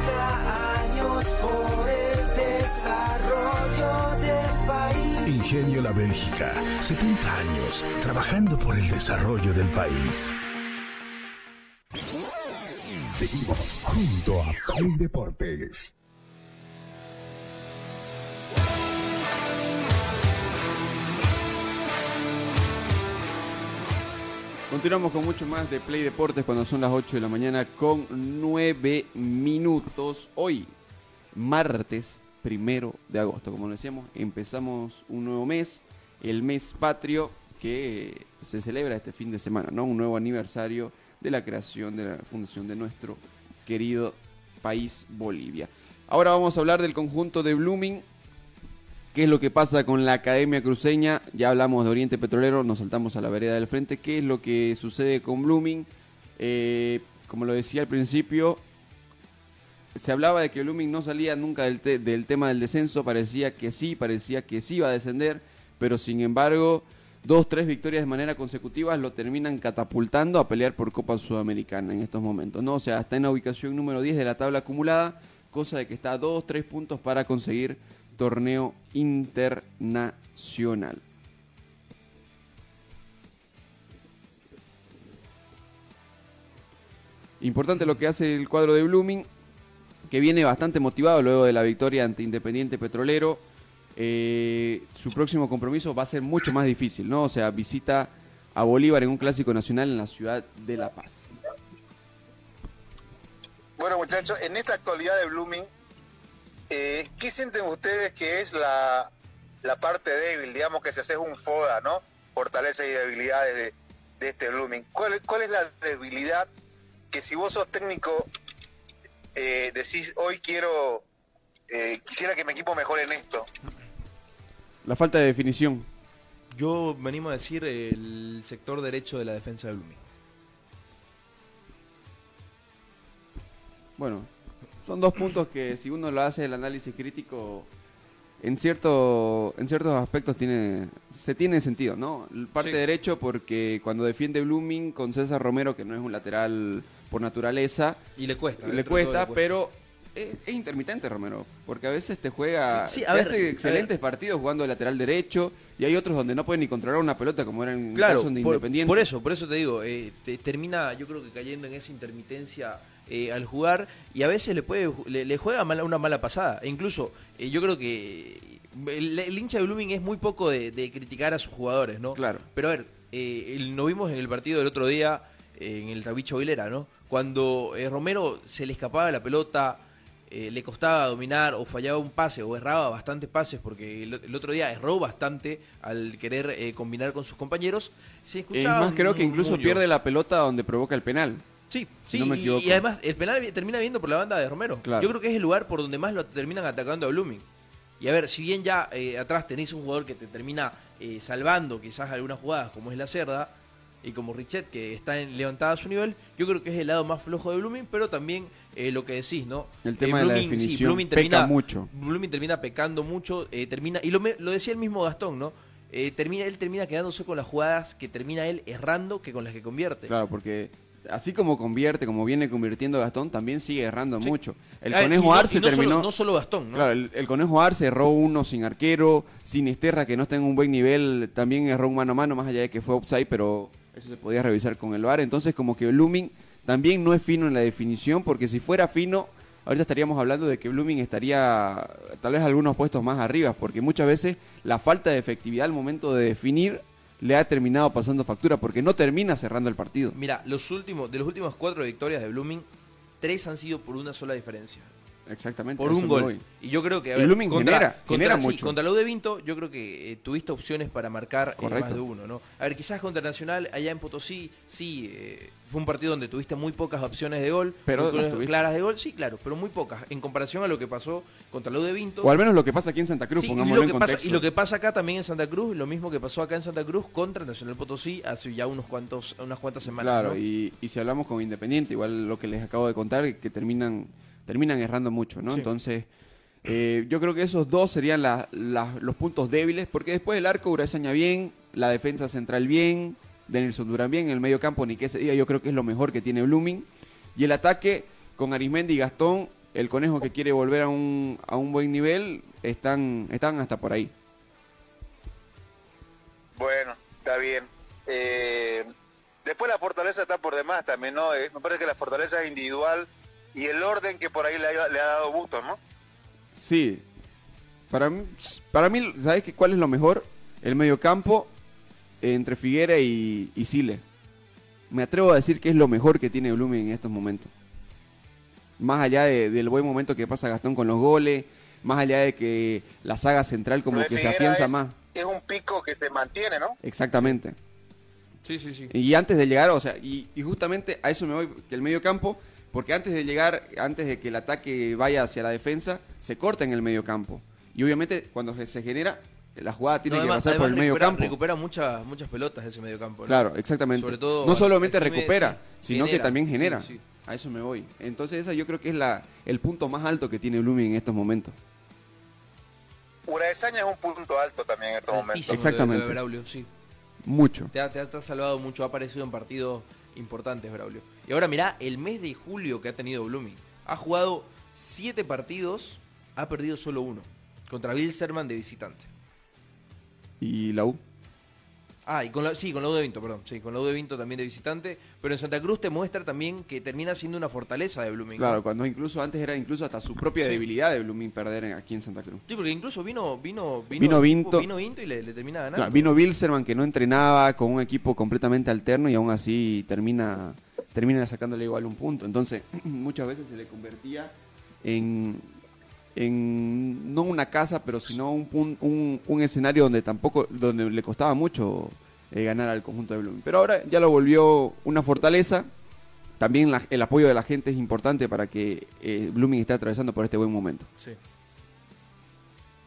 Ingenio La Bélgica, 70 años trabajando por el desarrollo del país. Seguimos junto a Play Deportes. Continuamos con mucho más de Play Deportes cuando son las 8 de la mañana con 9 minutos. Hoy, martes primero de agosto, como decíamos, empezamos un nuevo mes, el mes patrio que se celebra este fin de semana, ¿no? Un nuevo aniversario de la creación de la fundación de nuestro querido país Bolivia. Ahora vamos a hablar del conjunto de Blooming, qué es lo que pasa con la Academia Cruceña, ya hablamos de Oriente Petrolero, nos saltamos a la vereda del frente, qué es lo que sucede con Blooming, Eh, como lo decía al principio, se hablaba de que Blooming no salía nunca del, te- del tema del descenso, parecía que sí, parecía que sí iba a descender, pero sin embargo, dos, tres victorias de manera consecutiva lo terminan catapultando a pelear por Copa Sudamericana en estos momentos, ¿no? O sea, está en la ubicación número 10 de la tabla acumulada, cosa de que está a dos, tres puntos para conseguir torneo internacional. Importante lo que hace el cuadro de Blooming, que viene bastante motivado luego de la victoria ante Independiente Petrolero. Eh, su próximo compromiso va a ser mucho más difícil, ¿no? O sea, visita a Bolívar en un clásico nacional en la ciudad de La Paz. Bueno, muchachos, en esta actualidad de Blooming, eh, ¿qué sienten ustedes que es la, la parte débil? Digamos que se hace un FODA, ¿no? Fortalezas y debilidades de, de este Blooming. ¿Cuál, ¿Cuál es la debilidad que si vos sos técnico eh, decís, hoy quiero, eh, quisiera que mi equipo mejore en esto? La falta de definición. Yo me animo a decir el sector derecho de la defensa de Blooming. Bueno, son dos puntos que si uno lo hace el análisis crítico, en cierto, en ciertos aspectos tiene, se tiene sentido, ¿no? El parte Sí. derecho porque cuando defiende Blooming con César Romero, que no es un lateral por naturaleza, Y le cuesta. le cuesta, le pero es, es intermitente Romero, porque a veces te juega, Sí, te ver, hace excelentes partidos jugando de lateral derecho y hay otros donde no puede ni controlar una pelota como era en Claro, caso de por, Independiente. por eso, por eso te digo, eh, te- termina yo creo que cayendo en esa intermitencia eh, al jugar y a veces le puede le, le juega mala- una mala pasada. E incluso eh, yo creo que el, el hincha de Blooming es muy poco de, de criticar a sus jugadores, ¿no? Claro. Pero a ver, eh, el- lo vimos en el partido del otro día eh, en el Tabicho Aguilera, ¿no? Cuando eh, Romero se le escapaba la pelota, eh, le costaba dominar o fallaba un pase o erraba bastantes pases porque el, el otro día erró bastante al querer eh, combinar con sus compañeros. Se Es escuchaba más, creo que incluso pierde la pelota donde provoca el penal. Sí, si sí, no me y- además el penal termina viendo por la banda de Romero. Claro. Yo creo que es el lugar por donde más lo terminan atacando a Blooming. Y a ver, si bien ya eh, atrás tenéis un jugador que te termina eh, salvando quizás algunas jugadas, como es la Cerda, y como Richet, que está en, levantada a su nivel, yo creo que es el lado más flojo de Blooming, pero también eh, lo que decís, ¿no? El tema de la Blooming, definición Blooming peca termina, mucho. Blooming termina pecando mucho, eh, termina, y lo, me- lo decía el mismo Gastón, ¿no? Eh, termina, él termina quedándose con las jugadas que termina él errando que con las que convierte. Claro, porque así como convierte, como viene convirtiendo Gastón, también sigue errando Sí. mucho. El Ah, Conejo no- Arce no terminó... Solo, no solo Gastón, ¿no? Claro, el, el Conejo Arce erró uno sin arquero, sin Esterra que no está en un buen nivel, también erró un mano a mano, más allá de que fue outside, pero eso se podía revisar con el VAR. Entonces como que Blooming también no es fino en la definición, porque si fuera fino, ahorita estaríamos hablando de que Blooming estaría tal vez algunos puestos más arriba, porque muchas veces la falta de efectividad al momento de definir le ha terminado pasando factura, porque no termina cerrando el partido. Mira, los últimos, de los últimos cuatro victorias de Blooming, tres han sido por una sola diferencia. Exactamente. Por un gol. Y yo creo que. a Y ver, Blooming contra, genera, contra, genera sí, mucho. contra la U de Vinto, yo creo que eh, tuviste opciones para marcar eh, más de uno, ¿no? A ver, quizás contra Nacional, allá en Potosí, sí, eh, fue un partido donde tuviste muy pocas opciones de gol. Pero claras de gol, sí, claro, pero muy pocas. En comparación a lo que pasó contra la U de Vinto. O al menos lo que pasa aquí en Santa Cruz, Sí, y, pongámoslo lo en que pasa, contexto. y lo que pasa acá también en Santa Cruz, lo mismo que pasó acá en Santa Cruz contra Nacional Potosí hace ya unos cuantos, unas cuantas semanas. Claro, ¿no? y, y si hablamos con Independiente, igual lo que les acabo de contar, que terminan, terminan errando mucho, ¿no? Sí. Entonces, eh, yo creo que esos dos serían la- la- los puntos débiles, porque después del arco, Urazaña bien, la defensa central bien, Denilson Durán bien, el medio campo, ni que se diga, yo creo que es lo mejor que tiene Blooming. Y el ataque, con Arismendi y Gastón, el conejo que quiere volver a un, a un buen nivel, están, están hasta por ahí. Bueno, está bien. Eh, después la fortaleza está por demás también, ¿no? Eh, me parece que la fortaleza es individual y el orden que por ahí le ha, le ha dado Bustos, ¿no? Sí. Para mí, para mí ¿sabes qué, cuál es lo mejor? El mediocampo entre Figuera y, y Sile. Me atrevo a decir que es lo mejor que tiene Blooming en estos momentos. Más allá de- del buen momento que pasa Gastón con los goles, más allá de que la saga central como que se afianza es, más. Es un pico que se mantiene, ¿no? Exactamente. Sí, sí, sí. Y antes de llegar, o sea, y, y justamente a eso me voy, que el medio campo, porque antes de llegar, antes de que el ataque vaya hacia la defensa, se corta en el medio campo. Y obviamente cuando se, se genera, la jugada tiene No, que pasar por el además medio recupera, campo. recupera muchas, muchas pelotas ese medio campo. ¿no? Claro, exactamente. Sobre todo no solamente Jiménez, recupera, sí, sino que también genera. sí. A eso me voy. Entonces esa yo creo que es la, el punto más alto que tiene Blooming en estos momentos. Uraesaña es un punto alto también en estos momentos. Exactamente. de Braulio, sí. Mucho. Te ha, te ha- te ha salvado mucho, ha aparecido en partidos importantes, Braulio. Y ahora mirá, el mes de julio que ha tenido Blooming. Ha jugado siete partidos, ha perdido solo uno. Contra Bilzerman de visitante. Y la U. Ah, y con la, sí, con la U de Vinto, perdón. Sí, con la U de Vinto también de visitante. Pero en Santa Cruz te muestra también que termina siendo una fortaleza de Blooming. Claro, cuando incluso antes era incluso hasta su propia Sí. debilidad de Blooming perder en- aquí en Santa Cruz. Sí, porque incluso vino, vino, vino, Vino Vinto. vino Vinto y le, le termina ganando. Claro, vino Bilzerman que no entrenaba con un equipo completamente alterno y aún así termina, termina sacándole igual un punto. Entonces, muchas veces se le convertía en, en no una casa, pero sino un, pun- un, un escenario donde tampoco, donde le costaba mucho eh, ganar al conjunto de Blooming. Pero ahora ya lo volvió una fortaleza. También la- el apoyo de la gente es importante para que eh, Blooming esté atravesando por este buen momento. Sí.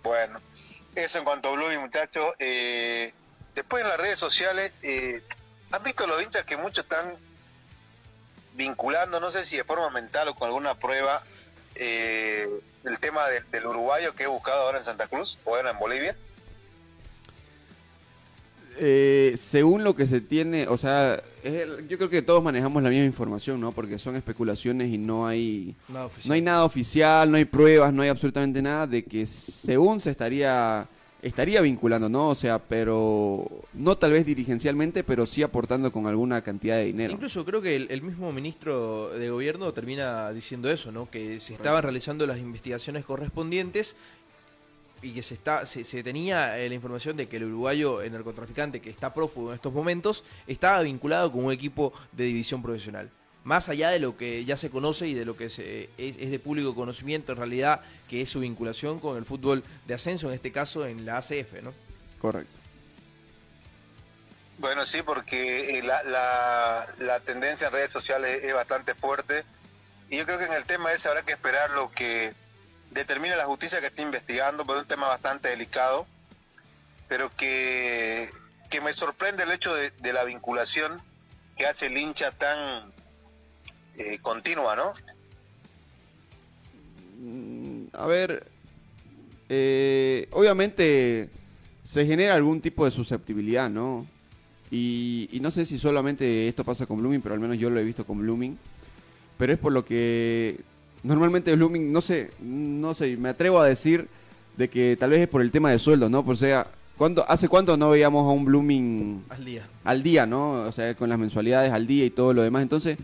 Bueno, eso en cuanto a Blooming, muchachos. Eh, después en las redes sociales, eh, ¿han visto los hinchas que muchos están vinculando, no sé si de forma mental o con alguna prueba, eh, el tema del- del uruguayo que he buscado ahora en Santa Cruz o ahora en Bolivia? Eh, según lo que se tiene, o sea, es el- yo creo que todos manejamos la misma información, ¿no? Porque son especulaciones y no hay, Nada oficial. no hay nada oficial, no hay pruebas, no hay absolutamente nada de que según se estaría, estaría vinculando, ¿no? O sea, pero no tal vez dirigencialmente, pero sí aportando con alguna cantidad de dinero. Incluso creo que el, el mismo ministro de gobierno termina diciendo eso, ¿no? Que se estaban realizando las investigaciones correspondientes y que se está se, se tenía eh, la información de que el uruguayo el narcotraficante que está prófugo en estos momentos estaba vinculado con un equipo de división profesional. Más allá de lo que ya se conoce y de lo que se- es, es de público conocimiento en realidad, que es su vinculación con el fútbol de ascenso, en este caso en la ACF, ¿no? Correcto. Bueno, sí, porque eh, la, la, la tendencia en redes sociales es bastante fuerte. Y yo creo que en el tema ese habrá que esperar lo que determine la justicia que esté investigando, pero es un tema bastante delicado. Pero que, que me sorprende el hecho de, de la vinculación que hace el hincha tan eh, continua, ¿no? Mm, A ver, eh, obviamente se genera algún tipo de susceptibilidad, ¿no? Y, y no sé si solamente esto pasa con Blooming, pero al menos yo lo he visto con Blooming. Pero es por lo que normalmente Blooming, no sé, no sé, me atrevo a decir de que tal vez es por el tema de sueldo, ¿no? Por sea, ¿cuánto, ¿hace cuánto no veíamos a un Blooming Al día. al día, ¿no? O sea, con las mensualidades al día y todo lo demás. Entonces,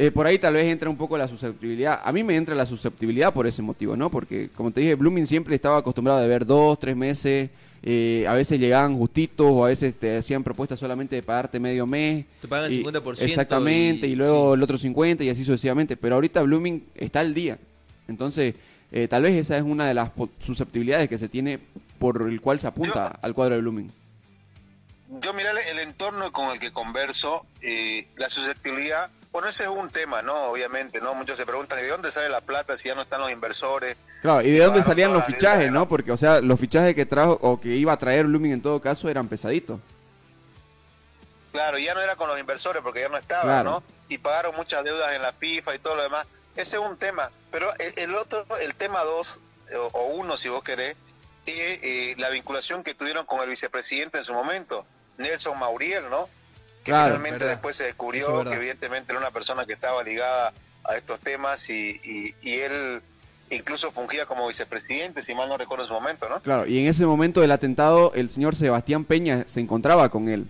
eh, por ahí tal vez entra un poco la susceptibilidad. A mí me entra la susceptibilidad por ese motivo, ¿no? Porque, como te dije, Blooming siempre estaba acostumbrado a ver dos, tres meses. eh, a veces llegaban justitos o a veces te hacían propuestas solamente de pagarte medio mes. Te pagan el Y- 50% Exactamente, y, y- luego sí. el otro 50% y así sucesivamente. Pero ahorita Blooming está al día. Entonces, eh, tal vez esa es una de las susceptibilidades que se tiene por el cual se apunta al cuadro de Blooming. Yo miré el, el entorno con el que converso, eh, la susceptibilidad, bueno, ese es un tema, ¿no? Obviamente, ¿no? Muchos se preguntan, ¿de dónde sale la plata si ya no están los inversores? Claro, y de dónde salían los fichajes, ¿no? Porque, o sea, los fichajes que trajo o que iba a traer Blooming en todo caso eran pesaditos. Claro, ya no era con los inversores porque ya no estaban, Claro. ¿no? Y pagaron muchas deudas en la FIFA y todo lo demás. Ese es un tema. Pero el, el otro, el tema dos, o, o uno si vos querés, es eh, la vinculación que tuvieron con el vicepresidente en su momento, Nelson Mauriel, ¿no? Que Claro, finalmente verdad. después se descubrió es que evidentemente era una persona que estaba ligada a estos temas y, y, y él incluso fungía como vicepresidente, si mal no recuerdo en su momento, ¿no? Claro, y en ese momento del atentado, el señor Sebastián Peña se encontraba con él.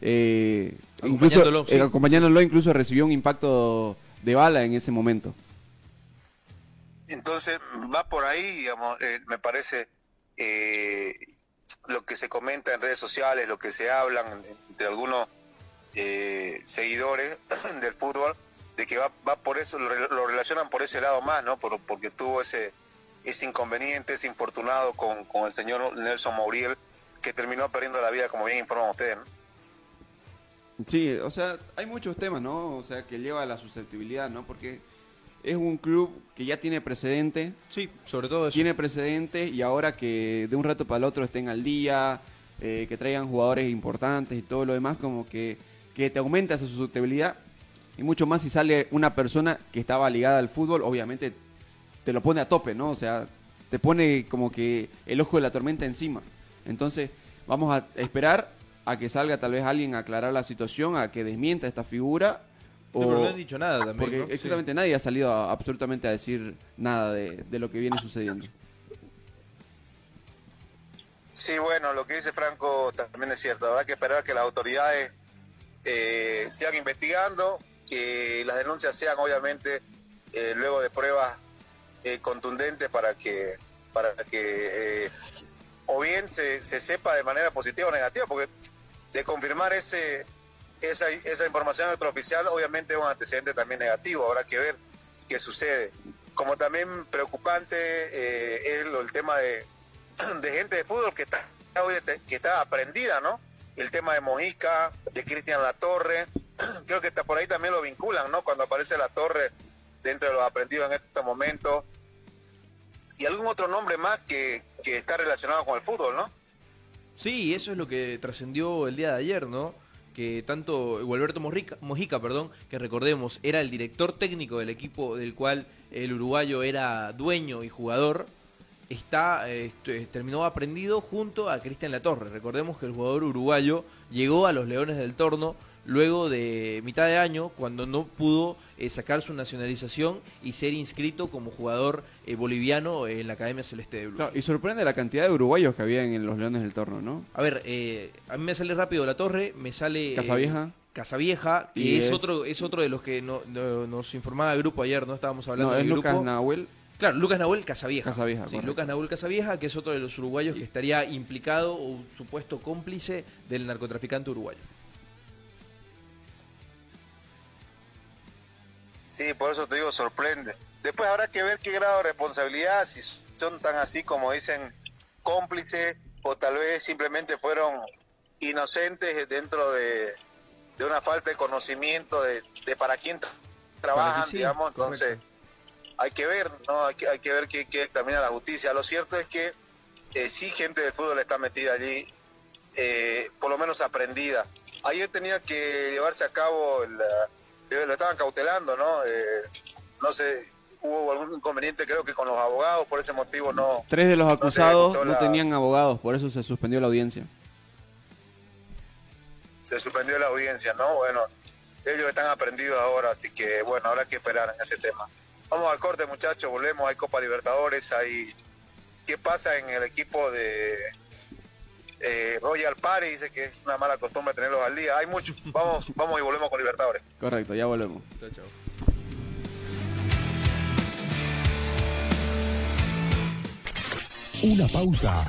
Eh, incluso, Acompañándolo, sí. eh, acompañándolo, incluso recibió un impacto de bala en ese momento. Entonces va por ahí, digamos, eh, me parece eh, lo que se comenta en redes sociales, lo que se hablan entre algunos eh, seguidores del fútbol, de que va, va por eso, lo, re- lo relacionan por ese lado más, ¿no? Por- porque tuvo ese ese inconveniente, ese infortunado con, con el señor Nelson Mauriel, que terminó perdiendo la vida, como bien informan ustedes, ¿no? Sí, o sea, hay muchos temas, ¿no? O sea, que lleva a la susceptibilidad, ¿no? Porque es un club que ya tiene precedente, Sí, sobre todo eso. tiene precedente y ahora que de un rato para el otro estén al día, eh, que traigan jugadores importantes y todo lo demás, como que, que te aumenta esa susceptibilidad. Y mucho más si sale una persona que estaba ligada al fútbol, obviamente te lo pone a tope, ¿no? O sea, te pone como que el ojo de la tormenta encima. Entonces, vamos a esperar a que salga tal vez alguien a aclarar la situación, a que desmienta esta figura. Sí, pero no han dicho nada también, Porque ¿no? Sí. exactamente nadie ha salido a- absolutamente a decir nada de, de lo que viene sucediendo. Sí, bueno, lo que dice Franco también es cierto. Habrá que esperar que las autoridades eh, sigan investigando, que las denuncias sean obviamente eh, luego de pruebas eh, contundentes para que para que eh, o bien se, se sepa de manera positiva o negativa, porque de confirmar ese esa, esa información extraoficial obviamente es un antecedente también negativo. Habrá que ver qué sucede. Como también preocupante eh, es lo- el tema de de gente de fútbol que está que está aprendida, ¿no? El tema de Mojica, de Cristian Latorre, creo que está por ahí también lo vinculan, ¿no? Cuando aparece Latorre dentro de los aprendidos en este momento. Y algún otro nombre más que, que está relacionado con el fútbol, ¿no? Sí, eso es lo que trascendió el día de ayer, ¿no? Que tanto Gualberto Mojica, perdón, que recordemos, era el director técnico del equipo del cual el uruguayo era dueño y jugador, está eh, est- eh, terminó aprendido junto a Cristian Latorre. Recordemos que el jugador uruguayo llegó a los Leones del Torno luego de mitad de año, cuando no pudo eh, sacar su nacionalización y ser inscrito como jugador eh, boliviano en la Academia Celeste de Blue. Claro, y sorprende la cantidad de uruguayos que había en los Leones del Torno, ¿no? A ver, eh, a mí me sale rápido la torre, me sale... eh, Casavieja. Casavieja, que es, es- otro es otro de los que no- no- nos informaba el grupo ayer, ¿no? Estábamos hablando No, es del Lucas grupo. Nahuel. Claro, Lucas Nahuel Casavieja. Casavieja, Sí. Lucas Nahuel Casavieja, que es otro de los uruguayos que estaría implicado o un supuesto cómplice del narcotraficante uruguayo. Sí, por eso te digo, sorprende. Después habrá que ver qué grado de responsabilidad, si son tan así como dicen cómplices, o tal vez simplemente fueron inocentes dentro de, de una falta de conocimiento de, de para quién tra- trabajan, sí, digamos. Entonces, hay que ver, ¿no? Hay que, hay que ver qué, qué determina la justicia. Lo cierto es que eh, sí gente del fútbol está metida allí, eh, por lo menos aprendida. Ayer tenía que llevarse a cabo, el, eh, lo estaban cautelando, ¿no? Eh, no sé, hubo algún inconveniente creo que con los abogados, por ese motivo no... Tres de los acusados no la- tenían abogados, por eso se suspendió la audiencia. se suspendió la audiencia, ¿no? Bueno, ellos están aprendidos ahora, así que bueno, habrá que esperar en ese tema. Vamos al corte, muchachos, volvemos. Hay Copa Libertadores, hay. ¿Qué pasa en el equipo de eh, Royal Party? Dice que es una mala costumbre tenerlos al día. Hay muchos. Vamos, vamos y volvemos con Libertadores. Correcto, ya volvemos. Chao, chao. Una pausa.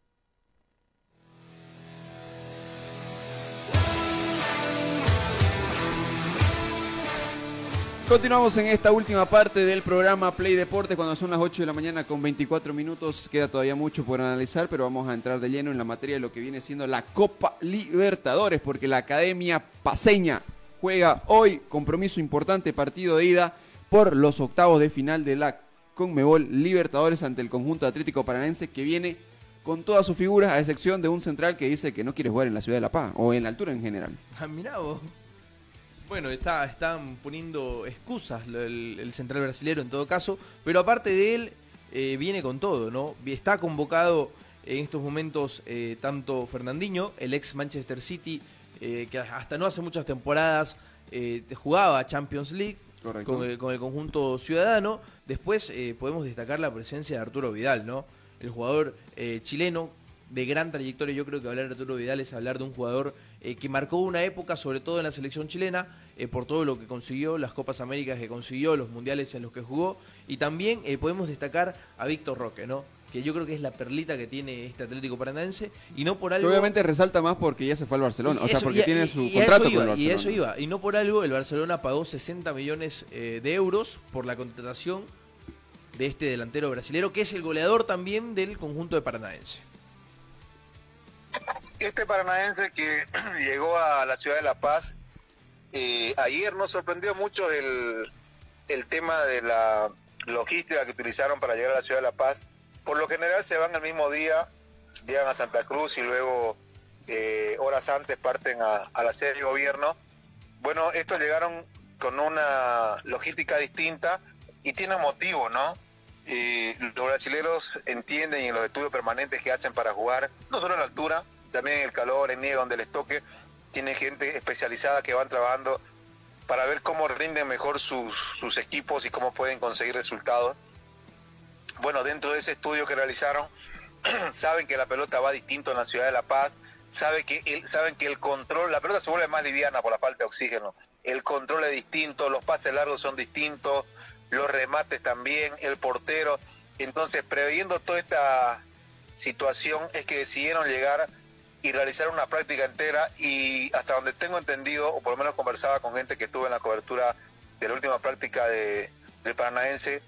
Continuamos en esta última parte del programa Play Deportes cuando son las 8 de la mañana con 24 minutos. Queda todavía mucho por analizar, pero vamos a entrar de lleno en la materia de lo que viene siendo la Copa Libertadores, porque la Academia Paseña juega hoy compromiso importante, partido de ida por los octavos de final de la Conmebol Libertadores ante el conjunto atlético paranaense que viene con todas sus figuras, a excepción de un central que dice que no quiere jugar en la ciudad de La Paz o en la altura en general. Ah, vos. Bueno, está, están poniendo excusas el, el central brasilero en todo caso, pero aparte de él, eh, viene con todo, ¿no? Está convocado en estos momentos eh, tanto Fernandinho, el ex Manchester City, eh, que hasta no hace muchas temporadas eh, jugaba Champions League con el, con el conjunto ciudadano. Después eh, podemos destacar la presencia de Arturo Vidal, ¿no? El jugador eh, chileno de gran trayectoria. Yo creo que hablar de Arturo Vidal es hablar de un jugador eh, que marcó una época, sobre todo en la selección chilena, eh, por todo lo que consiguió, las Copas Américas que consiguió, los mundiales en los que jugó. Y también eh, podemos destacar a Víctor Roque, ¿no? Que yo creo que es la perlita que tiene este Atlético Paranaense. Y no por Que algo. obviamente resalta más porque ya se fue al Barcelona, Y o sea, eso- porque y- tiene y- su y contrato con el Barcelona. Y eso iba. Y no por algo el Barcelona pagó 60 millones eh, de euros por la contratación de este delantero brasilero, que es el goleador también del conjunto de Paranaense. Este paranaense que llegó a la ciudad de La Paz, eh, ayer nos sorprendió mucho el, el tema de la logística que utilizaron para llegar a la ciudad de La Paz. Por lo general se van el mismo día, llegan a Santa Cruz y luego eh, horas antes parten a, la sede de gobierno. Bueno, estos llegaron con una logística distinta y tiene motivo, ¿no? Los brasileños entienden y en los estudios permanentes que hacen para jugar, no solo en la altura, también en el calor, en nieve, donde les toque, tienen gente especializada que van trabajando para ver cómo rinden mejor sus, sus equipos y cómo pueden conseguir resultados. Bueno, dentro de ese estudio que realizaron, saben que la pelota va distinto en la ciudad de La Paz, sabe que el, saben que el control, la pelota se vuelve más liviana por la falta de oxígeno, el control es distinto, los pases largos son distintos, los remates también, el portero. Entonces, previendo toda esta situación, es que decidieron llegar y realizar una práctica entera y hasta donde tengo entendido, o por lo menos conversaba con gente que estuvo en la cobertura de la última práctica de, del Paranaense,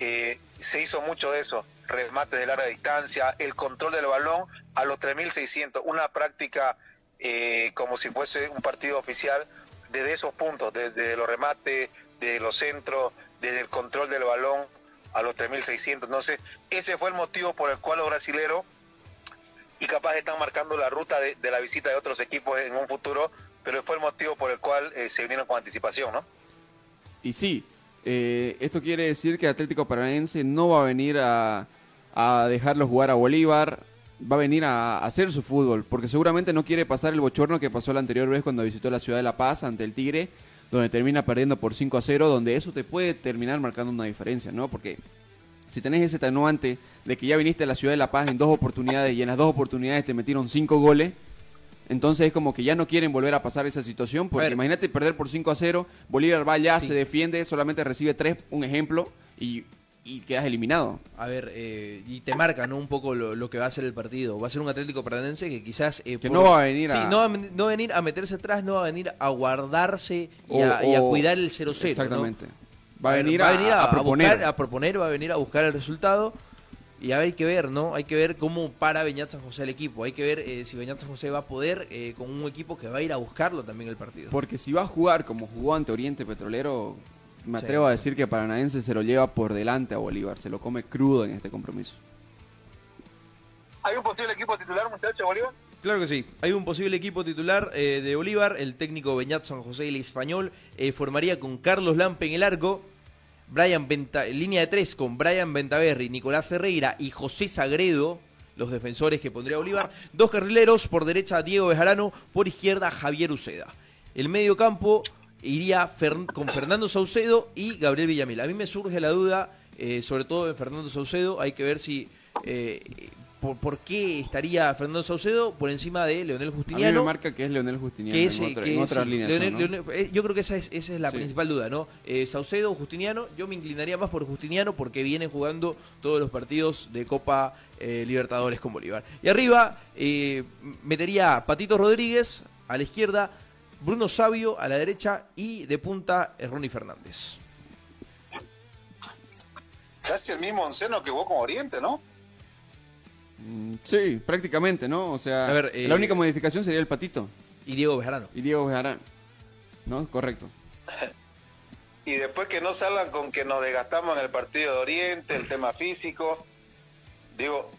eh, se hizo mucho de eso, remates de larga distancia, el control del balón a los 3.600, una práctica eh, como si fuese un partido oficial desde esos puntos, desde los remates, de los centros, desde el control del balón a los 3.600. Entonces, ese fue el motivo por el cual los brasileros, y capaz están marcando la ruta de, de la visita de otros equipos en un futuro, pero fue el motivo por el cual eh, se vinieron con anticipación, ¿no? Y sí, eh, esto quiere decir que Atlético Paranaense no va a venir a, a dejarlo jugar a Bolívar, va a venir a, hacer su fútbol, porque seguramente no quiere pasar el bochorno que pasó la anterior vez cuando visitó la ciudad de La Paz ante el Tigre, donde termina perdiendo por 5 a 0, donde eso te puede terminar marcando una diferencia, ¿no? Porque si tenés ese tenuante de que ya viniste a la ciudad de La Paz en dos oportunidades y en las dos oportunidades te metieron cinco goles, entonces es como que ya no quieren volver a pasar esa situación, porque imagínate perder por 5 a 0, Bolívar va Sí. se defiende, solamente recibe 3, un ejemplo, y, y quedas eliminado. A ver, eh, y te marca ¿no? un poco lo, lo que va a ser el partido. Va a ser un Atlético Paranaense que quizás... eh, Que no va a venir Sí, a- no va no va a venir a meterse atrás, no va a venir a guardarse y, O- a, y a o- cuidar el 0-0. ¿no? Va a ver, venir a, a proponer. buscar, a proponer, va a venir a buscar el resultado. Y hay que ver, ¿no? Hay que ver cómo para Beñat San José el equipo. Hay que ver eh, si Beñat San José va a poder eh, con un equipo que va a ir a buscarlo también el partido. Porque si va a jugar como jugó ante Oriente Petrolero, me Sí. atrevo a decir que Paranaense se lo lleva por delante a Bolívar, se lo come crudo en este compromiso. ¿Hay un posible equipo titular, muchachos, Bolívar? Claro que sí. Hay un posible equipo titular eh, de Bolívar. El técnico Beñat San José, el español, eh, formaría con Carlos Lampe en el arco. Brian línea de tres con Brian Ventaverri, Nicolás Ferreira y José Sagredo, los defensores que pondría Bolívar. Dos carrileros, por derecha Diego Bejarano, por izquierda Javier Uceda. El medio campo iría con Fernando Saucedo y Gabriel Villamil. A mí me surge la duda, eh, sobre todo de Fernando Saucedo, hay que ver si... eh, por, por qué estaría Fernando Saucedo por encima de Leonel A mí Justiniano? me marca que es Leonel Justiniano que en, otra- que en ese- otras líneas. Leonel- son, ¿no? Leonel- eh, yo creo que esa es, esa es la Sí. principal duda, ¿no? Eh, Saucedo o Justiniano, yo me inclinaría más por Justiniano porque viene jugando todos los partidos de Copa eh, Libertadores con Bolívar. Y arriba eh, metería a Patito Rodríguez a la izquierda, Bruno Sabio a la derecha y de punta eh, Ronnie Fernández. Casi el mismo onceno que jugó con Oriente, ¿no? Mm, Sí, prácticamente, ¿no? O sea, A ver, eh, la única modificación sería el patito Y Diego Bejarano. y Diego Bejarán. ¿No? Correcto. Y después que no salgan con que nos desgastamos en el partido de Oriente, el tema físico. Digo,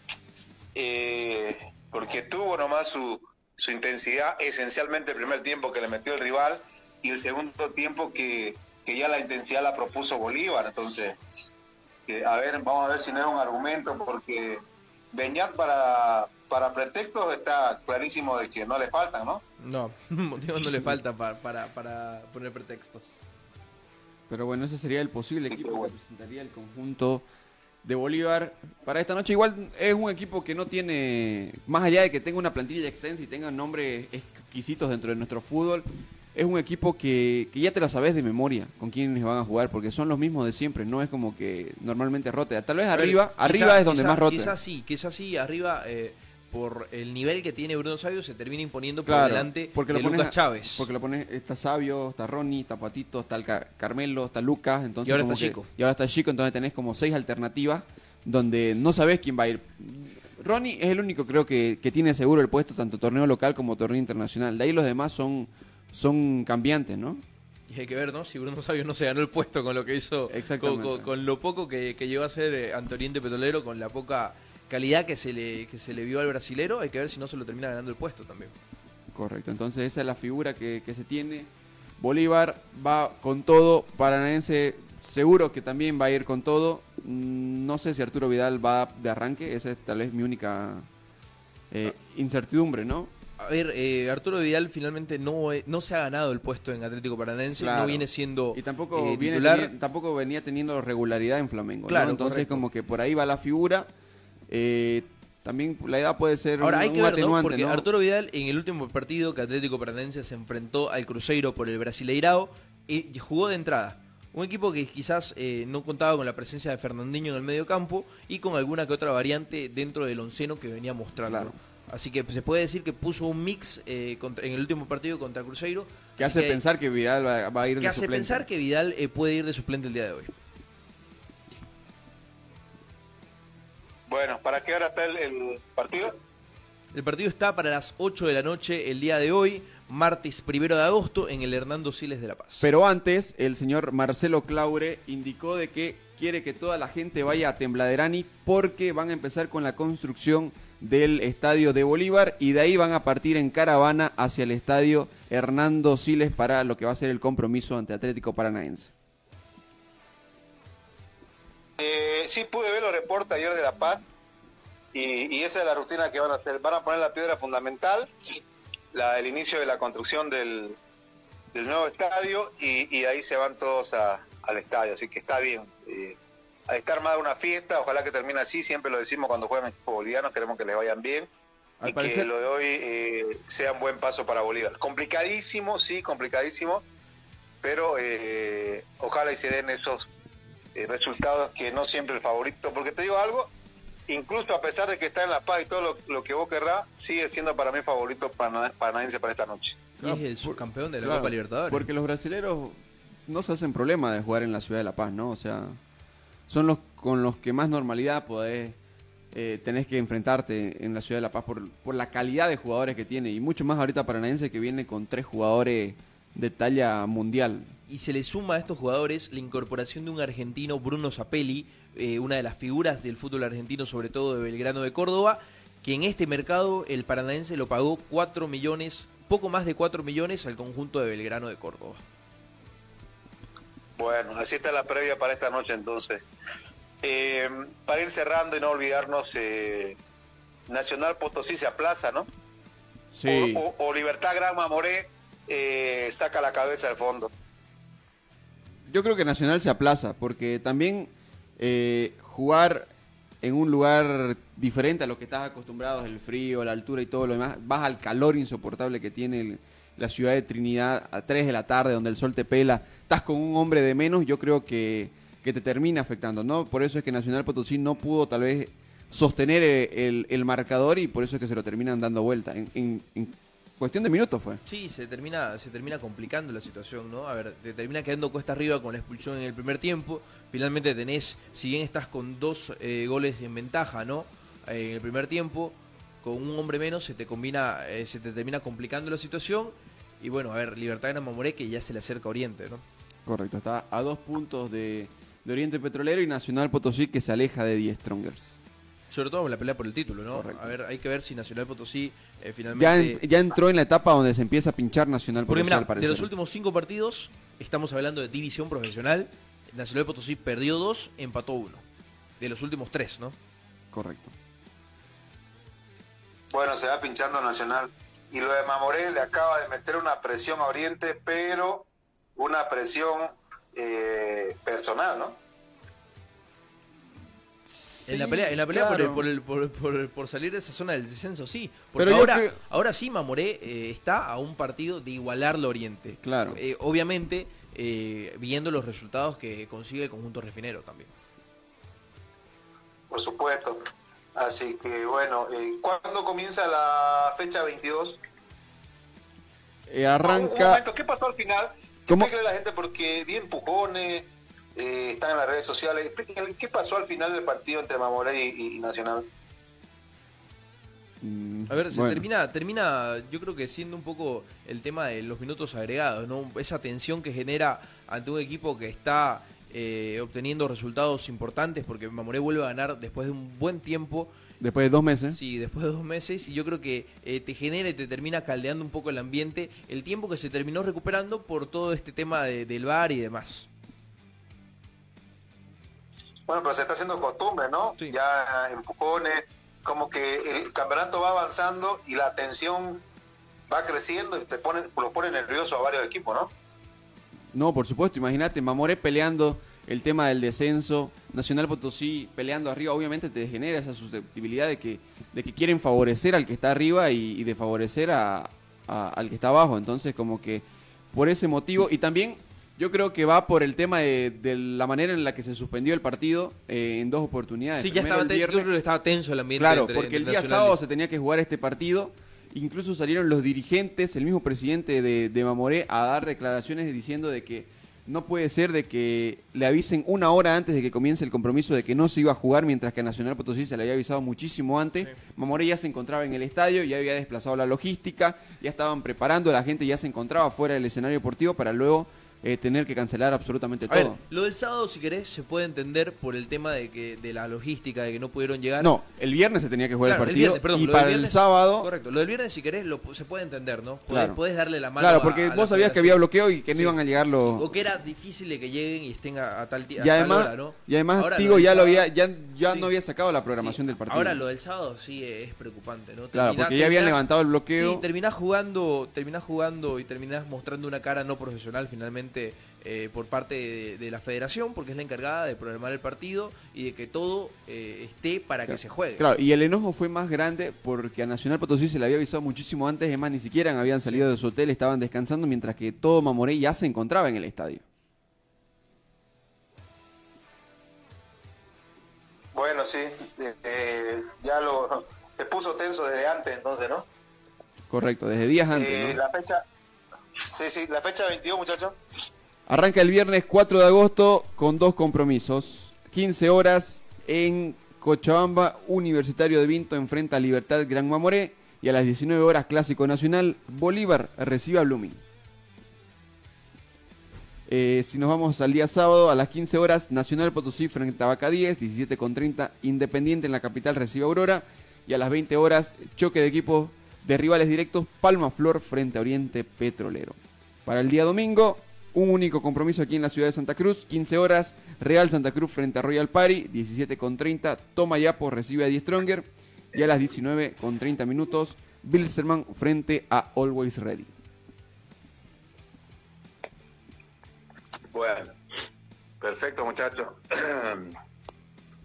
eh, porque tuvo nomás su, su intensidad, esencialmente el primer tiempo que le metió el rival y el segundo tiempo que, que ya la intensidad la propuso Bolívar. Entonces, que, a ver, vamos a ver si no es un argumento, porque Beñat para, para pretextos está clarísimo de que no le faltan, ¿no? No, motivo no le falta pa- para, para poner pretextos. Pero bueno, ese sería el posible Sí, equipo que presentaría el conjunto de Bolívar para esta noche. Igual es un equipo que no tiene, más allá de que tenga una plantilla extensa y tenga nombres exquisitos dentro de nuestro fútbol, es un equipo que, que ya te lo sabes de memoria con quiénes van a jugar, porque son los mismos de siempre, no es como que normalmente rote. Tal vez arriba, quizá- arriba es donde quizá- más rote. Quizás sí, quizás sí, arriba, eh, por el nivel que tiene Bruno Sabio, se termina imponiendo por Claro, delante porque de lo pones Lucas Chávez. Porque lo pones, está Sabio, está Ronnie, está Patito, está el Ca- Carmelo, está Lucas, entonces Y ahora como está que- Chico. Y ahora está Chico, entonces tenés como seis alternativas donde no sabes quién va a ir. Ronnie es el único creo que, que tiene seguro el puesto tanto torneo local como torneo internacional. De ahí los demás son, son cambiantes, ¿no? Y hay que ver, ¿no? Si Bruno Sabio no se ganó el puesto con lo que hizo, con, con- con lo poco que, que llegó a ser eh, ante Oriente Petrolero, con la poca calidad que se le que se le vio al brasilero, hay que ver si no se lo termina ganando el puesto también. Correcto, entonces esa es la figura que, que se tiene. Bolívar va con todo, Paranaense seguro que también va a ir con todo. Mm, No sé si Arturo Vidal va de arranque, esa es tal vez mi única eh, incertidumbre, ¿no? A ver, eh, Arturo Vidal finalmente no, eh, no se ha ganado el puesto en Atlético Paranaense, Claro. no viene siendo Y tampoco, eh, viene titular. tampoco venía teniendo regularidad en Flamengo. ¿no? Claro, Entonces correcto. como que por ahí va la figura. Eh, también la edad puede ser Ahora un, hay que un ver, ¿no? atenuante, Porque ¿no? Arturo Vidal en el último partido que Atlético Paranaense se enfrentó al Cruzeiro por el Brasileirao y jugó de entrada. Un equipo que quizás eh, no contaba con la presencia de Fernandinho en el medio campo y con alguna que otra variante dentro del onceno que venía mostrando. Claro. Así que se puede decir que puso un mix eh, contra- en el último partido contra Cruzeiro. que hace pensar que Vidal va, va a ir que de hace suplente. pensar que Vidal eh, puede ir de suplente el día de hoy. Bueno, ¿para qué hora está el, el partido? El partido está para las 8 de la noche el día de hoy, martes primero de agosto, en el Hernando Siles de La Paz. Pero antes, el señor Marcelo Claure indicó de que quiere que toda la gente vaya a Tembladerani porque van a empezar con la construcción del estadio de Bolívar y de ahí van a partir en caravana hacia el estadio Hernando Siles para lo que va a ser el compromiso ante Atlético Paranaense. Eh, sí, pude ver los reportes ayer de La Paz y, esa es la rutina que van a hacer. Van a poner la piedra fundamental, la del inicio de la construcción del, nuevo estadio y, y ahí se van todos al estadio, así que está bien. Eh, a estar armada una fiesta, ojalá que termine así, siempre lo decimos cuando juegan equipos bolivianos, queremos que les vayan bien. Al y parecer- que lo de hoy eh, sea un buen paso para Bolívar. Complicadísimo, sí, complicadísimo, pero eh, ojalá y se den esos eh, resultados que no siempre el favorito. Porque te digo algo, incluso a pesar de que está en La Paz y todo lo, lo que vos querrás, sigue siendo para mí favorito pana- paranaense para esta noche. Y es el subcampeón de la Claro, Copa Libertadores. Porque los brasileros no se hacen problema de jugar en la ciudad de La Paz, ¿no? O sea, son los con los que más normalidad podés, eh, tenés que enfrentarte en la ciudad de La Paz por, por la calidad de jugadores que tiene. Y mucho más ahorita Paranaense que viene con tres jugadores de talla mundial. Y se le suma a estos jugadores la incorporación de un argentino, Bruno Zapelli, eh, una de las figuras del fútbol argentino, sobre todo de Belgrano de Córdoba, que en este mercado el paranaense lo pagó 4 millones, poco más de 4 millones al conjunto de Belgrano de Córdoba. Bueno, así está la previa para esta noche entonces. Eh, para ir cerrando y no olvidarnos, eh, Nacional Potosí se aplaza, ¿no? Sí. O, o- o Libertad Gran Mamoré eh, saca la cabeza al fondo. Yo creo que Nacional se aplaza, porque también eh, jugar en un lugar diferente a lo que estás acostumbrado, el frío, la altura y todo lo demás, vas al calor insoportable que tiene el- la ciudad de Trinidad a 3 de la tarde, donde el sol te pela, estás con un hombre de menos, yo creo que, que te termina afectando, ¿no? Por eso es que Nacional Potosí no pudo tal vez sostener el, el marcador y por eso es que se lo terminan dando vuelta. En, en- en cuestión de minutos fue. Sí, se termina, se termina complicando la situación, ¿no? A ver, te termina quedando cuesta arriba con la expulsión en el primer tiempo. Finalmente tenés, si bien estás con dos eh, goles en ventaja, ¿no? Eh, en el primer tiempo, con un hombre menos se te combina, eh, se te termina complicando la situación. Y bueno, a ver, Libertad Gran Mamoré que ya se le acerca a Oriente, ¿no? Correcto, está a dos puntos de, de Oriente Petrolero y Nacional Potosí que se aleja de 10 Strongers. Sobre todo en la pelea por el título, ¿no? Correcto. A ver, hay que ver si Nacional Potosí eh, Ya, finalmente... en- ya entró en la etapa donde se empieza a pinchar Nacional Porque Potosí mira, al de los últimos cinco partidos, estamos hablando de división profesional. Nacional Potosí perdió dos, empató uno. De los últimos tres, ¿no? Correcto. Bueno, se va pinchando Nacional. Y lo de Mamoré le acaba de meter una presión a Oriente, pero una presión eh, personal, ¿no? en la pelea, en la pelea por, el- por, el- por, por- por salir de esa zona del descenso, sí. Porque Pero ahora, creo- ahora sí, Mamoré eh, está a un partido de igualarlo a Oriente. Claro. Eh, obviamente, eh, viendo los resultados que consigue el conjunto refinero también. Por supuesto. Así que bueno, eh, ¿cuándo comienza la fecha 22? Eh, Un arranca. momento, ¿qué pasó al final? ¿Cómo? Explíquele a la gente porque vi empujones, eh, están en las redes sociales. Explíquenle qué pasó al final del partido entre Mamoré y, y Nacional. Mm, A ver, se bueno. termina, termina, yo creo que siendo un poco el tema de los minutos agregados, ¿no? Esa tensión que genera ante un equipo que está eh, obteniendo resultados importantes, porque Mamoré vuelve a ganar después de un buen tiempo, Después de dos meses. sí, después de dos meses, y yo creo que eh, te genera y te termina caldeando un poco el ambiente, el tiempo que se terminó recuperando por todo este tema de- del bar y demás. Bueno, pero se está haciendo costumbre, ¿no? Sí. Ya empujones, como que el campeonato va avanzando y la tensión va creciendo y te pone, lo pone nervioso a varios equipos, ¿no? No, por supuesto, imagínate, Mamoré peleando el tema del descenso, Nacional Potosí peleando arriba, obviamente te genera esa susceptibilidad de que, de que quieren favorecer al que está arriba y, y de favorecer a, a- al que está abajo. Entonces, como que por ese motivo, y también yo creo que va por el tema de, de la manera en la que se suspendió el partido eh, en dos oportunidades. Sí, ya estaba, el yo viernes- creo que estaba tenso el ambiente. Claro, entre- porque el día sábado se tenía que jugar este partido. Incluso salieron los dirigentes, el mismo presidente de, de Mamoré, a dar declaraciones diciendo de que no puede ser de que le avisen una hora antes de que comience el compromiso de que no se iba a jugar, mientras que a Nacional Potosí se le había avisado muchísimo antes. Mamoré ya se encontraba en el estadio, ya había desplazado la logística, ya estaban preparando, la gente ya se encontraba fuera del escenario deportivo para luego eh, tener que cancelar absolutamente A ver, todo. lo del sábado, si querés, se puede entender por el tema de que de la logística, de que no pudieron llegar. No, el viernes se tenía que jugar Claro, el el partido viernes, perdón, y para el sábado... Correcto, lo del viernes, si querés, lo, se puede entender, ¿no? Podés, Claro. podés darle la mano Claro, porque a vos sabías que había bloqueo y que no iban a llegar los... O que era difícil de que lleguen y estén a, a tal, Y tal además, hora, ¿no? y además Ahora, Tigo ya lo había, ya, ya Sí. no había sacado la programación Sí. del partido. Ahora lo del sábado sí es preocupante, ¿no? Claro, porque ya habían levantado el bloqueo. Sí, terminás jugando, terminás jugando y terminás mostrando una cara no profesional finalmente eh, por parte de, de la federación, porque es la encargada de programar el partido y de que todo eh, esté para que se juegue. Claro, y el enojo fue más grande porque a Nacional Potosí se le había avisado muchísimo antes, es más, ni siquiera habían salido de su hotel, estaban descansando, mientras que todo Mamoré ya se encontraba en el estadio. Bueno, sí, eh, eh, ya lo se puso tenso desde antes, entonces, ¿no? Correcto, desde días antes. Eh, ¿no? La fecha, sí, sí, la fecha 22, muchachos. Arranca el viernes 4 de agosto con dos compromisos. 15 horas en Cochabamba, Universitario de Vinto enfrenta a Libertad Gran Mamoré y a las 19 horas Clásico Nacional, Bolívar recibe a Blooming. Eh, si nos vamos al día sábado, a las 15 horas, Nacional Potosí frente a Vaca 10, 17 con 30, Independiente en la capital recibe a Aurora. Y a las 20 horas, choque de equipos de rivales directos, Palma Flor frente a Oriente Petrolero. Para el día domingo, un único compromiso aquí en la ciudad de Santa Cruz, 15 horas, Real Santa Cruz frente a Royal Party, 17 con 30, Toma Yapo recibe a Die Stronger. Y a las 19 con 30 minutos, Bilzerman frente a Always Ready. Bueno, perfecto, muchachos.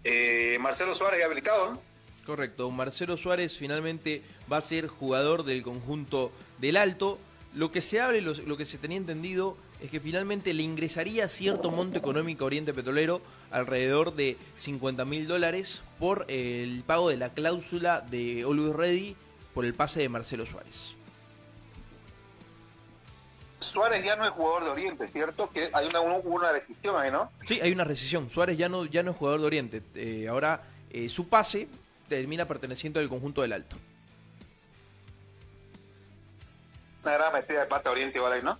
Eh, Marcelo Suárez habilitado, ¿no? Correcto, Marcelo Suárez finalmente va a ser jugador del conjunto del Alto. Lo que se hable, lo, lo que se tenía entendido es que finalmente le ingresaría cierto monto económico a Oriente Petrolero, alrededor de 50 mil dólares, por el pago de la cláusula de Always Ready por el pase de Marcelo Suárez. Suárez ya no es jugador de Oriente, ¿cierto? Que hay una, una, decisión ahí, ¿no? Sí, hay una recesión. Suárez ya no, ya no es jugador de Oriente. Eh, ahora eh, su pase termina perteneciendo al conjunto del Alto. Una gran metida de pata a Oriente igual ahí, ¿no?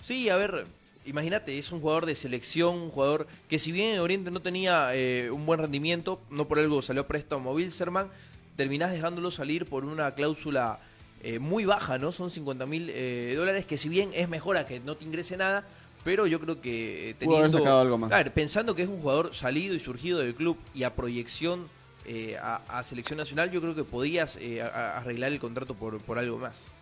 Sí, a ver, imagínate, es un jugador de selección, un jugador que si bien en Oriente no tenía eh, un buen rendimiento, no por algo salió préstamo a Wilserman, terminás dejándolo salir por una cláusula eh, muy baja, ¿no? Son 50 mil eh, dólares, que si bien es mejor a que no te ingrese nada, pero yo creo que eh, Pudo haber teniendo... sacado algo más. Claro, pensando que es un jugador salido y surgido del club y a proyección eh, a, a selección nacional, yo creo que podías eh, a- arreglar el contrato por, por algo más.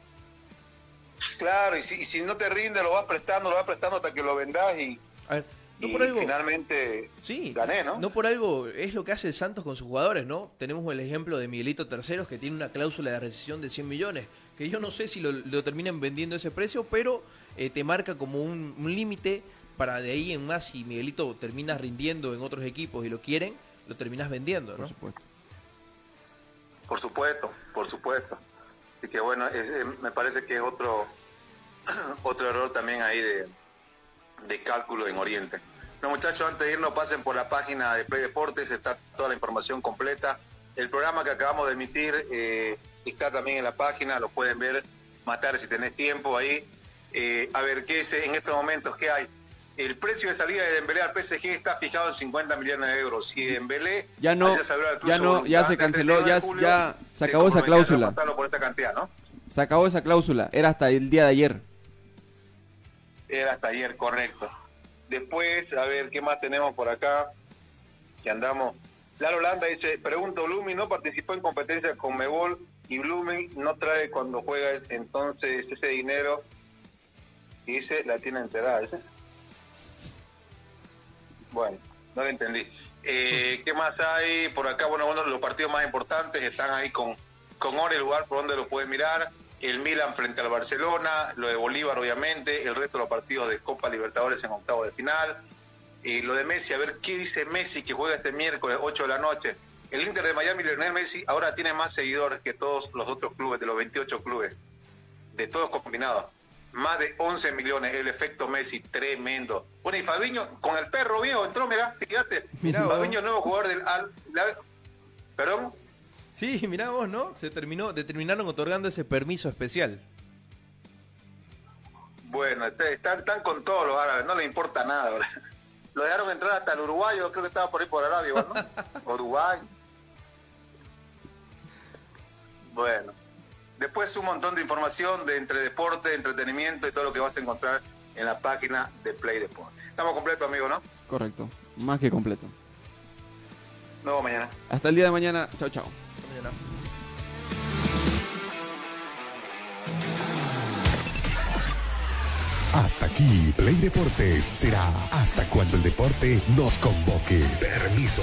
Claro, y si, y si no te rinde, lo vas prestando, lo vas prestando hasta que lo vendas y, A ver, no y por algo... finalmente Sí, gané, ¿no? No por algo es lo que hace el Santos con sus jugadores, ¿no? Tenemos el ejemplo de Miguelito Terceros que tiene una cláusula de rescisión de 100 millones, que yo no sé si lo, lo terminan vendiendo a ese precio, pero eh, te marca como un, un límite para de ahí en más si Miguelito termina rindiendo en otros equipos y lo quieren, lo terminas vendiendo, ¿no? Por supuesto. Por supuesto, por supuesto. Así que bueno, eh, eh, me parece que es otro otro error también ahí de, de cálculo en Oriente. No, muchachos, antes de irnos, pasen por la página de Play Deportes, está toda la información completa. El programa que acabamos de emitir eh, está también en la página, lo pueden ver, matar si tenés tiempo ahí. Eh, a ver, ¿qué es en estos momentos? ¿Qué hay? El precio de salida de Dembélé al PSG está fijado en 50 millones de euros. Si Dembélé Ya no, ya no, ya se canceló, 31 ya, julio, ya se acabó esa cláusula. por esta cantidad, ¿no? Se acabó esa cláusula. Era hasta el día de ayer. Era hasta ayer, correcto. Después, a ver, ¿qué más tenemos por acá? Que andamos. Lalo Landa dice, pregunto, Blooming no participó en competencia con Mebol y Blooming no trae cuando juega, entonces ese dinero, y dice, la tiene enterada. ¿es? Bueno, no lo entendí. Eh, ¿Qué más hay por acá? Bueno, bueno, los partidos más importantes están ahí con, con hora y lugar por donde lo puedes mirar. El Milan frente al Barcelona, lo de Bolívar obviamente, el resto de los partidos de Copa Libertadores en octavo de final. Y lo de Messi, a ver qué dice Messi que juega este miércoles 8 de la noche. El Inter de Miami, Lionel Messi, ahora tiene más seguidores que todos los otros clubes, de los 28 clubes, de todos combinados. Más de 11 millones, el efecto Messi, tremendo. Bueno, y Fabiño, con el perro viejo, entró, mira, fíjate. Mirá. Fabiño, nuevo jugador del Al... la- Perdón, Sí, mirá vos, ¿no? Se terminó, determinaron otorgando ese permiso especial. Bueno, este- están, están con todos los árabes, no les importa nada. ¿verdad? Lo dejaron entrar hasta el uruguayo, creo que estaba por ahí por Arabia, ¿no? Uruguay. Bueno. Después un montón de información de entre deporte, entretenimiento y todo lo que vas a encontrar en la página de Play Deporte. Estamos completos, amigos, ¿no? Correcto. Más que completo. Nos vemos mañana. Hasta el día de mañana. Chao, chao. Hasta aquí, Play Deportes será hasta cuando el deporte nos convoque. Permiso.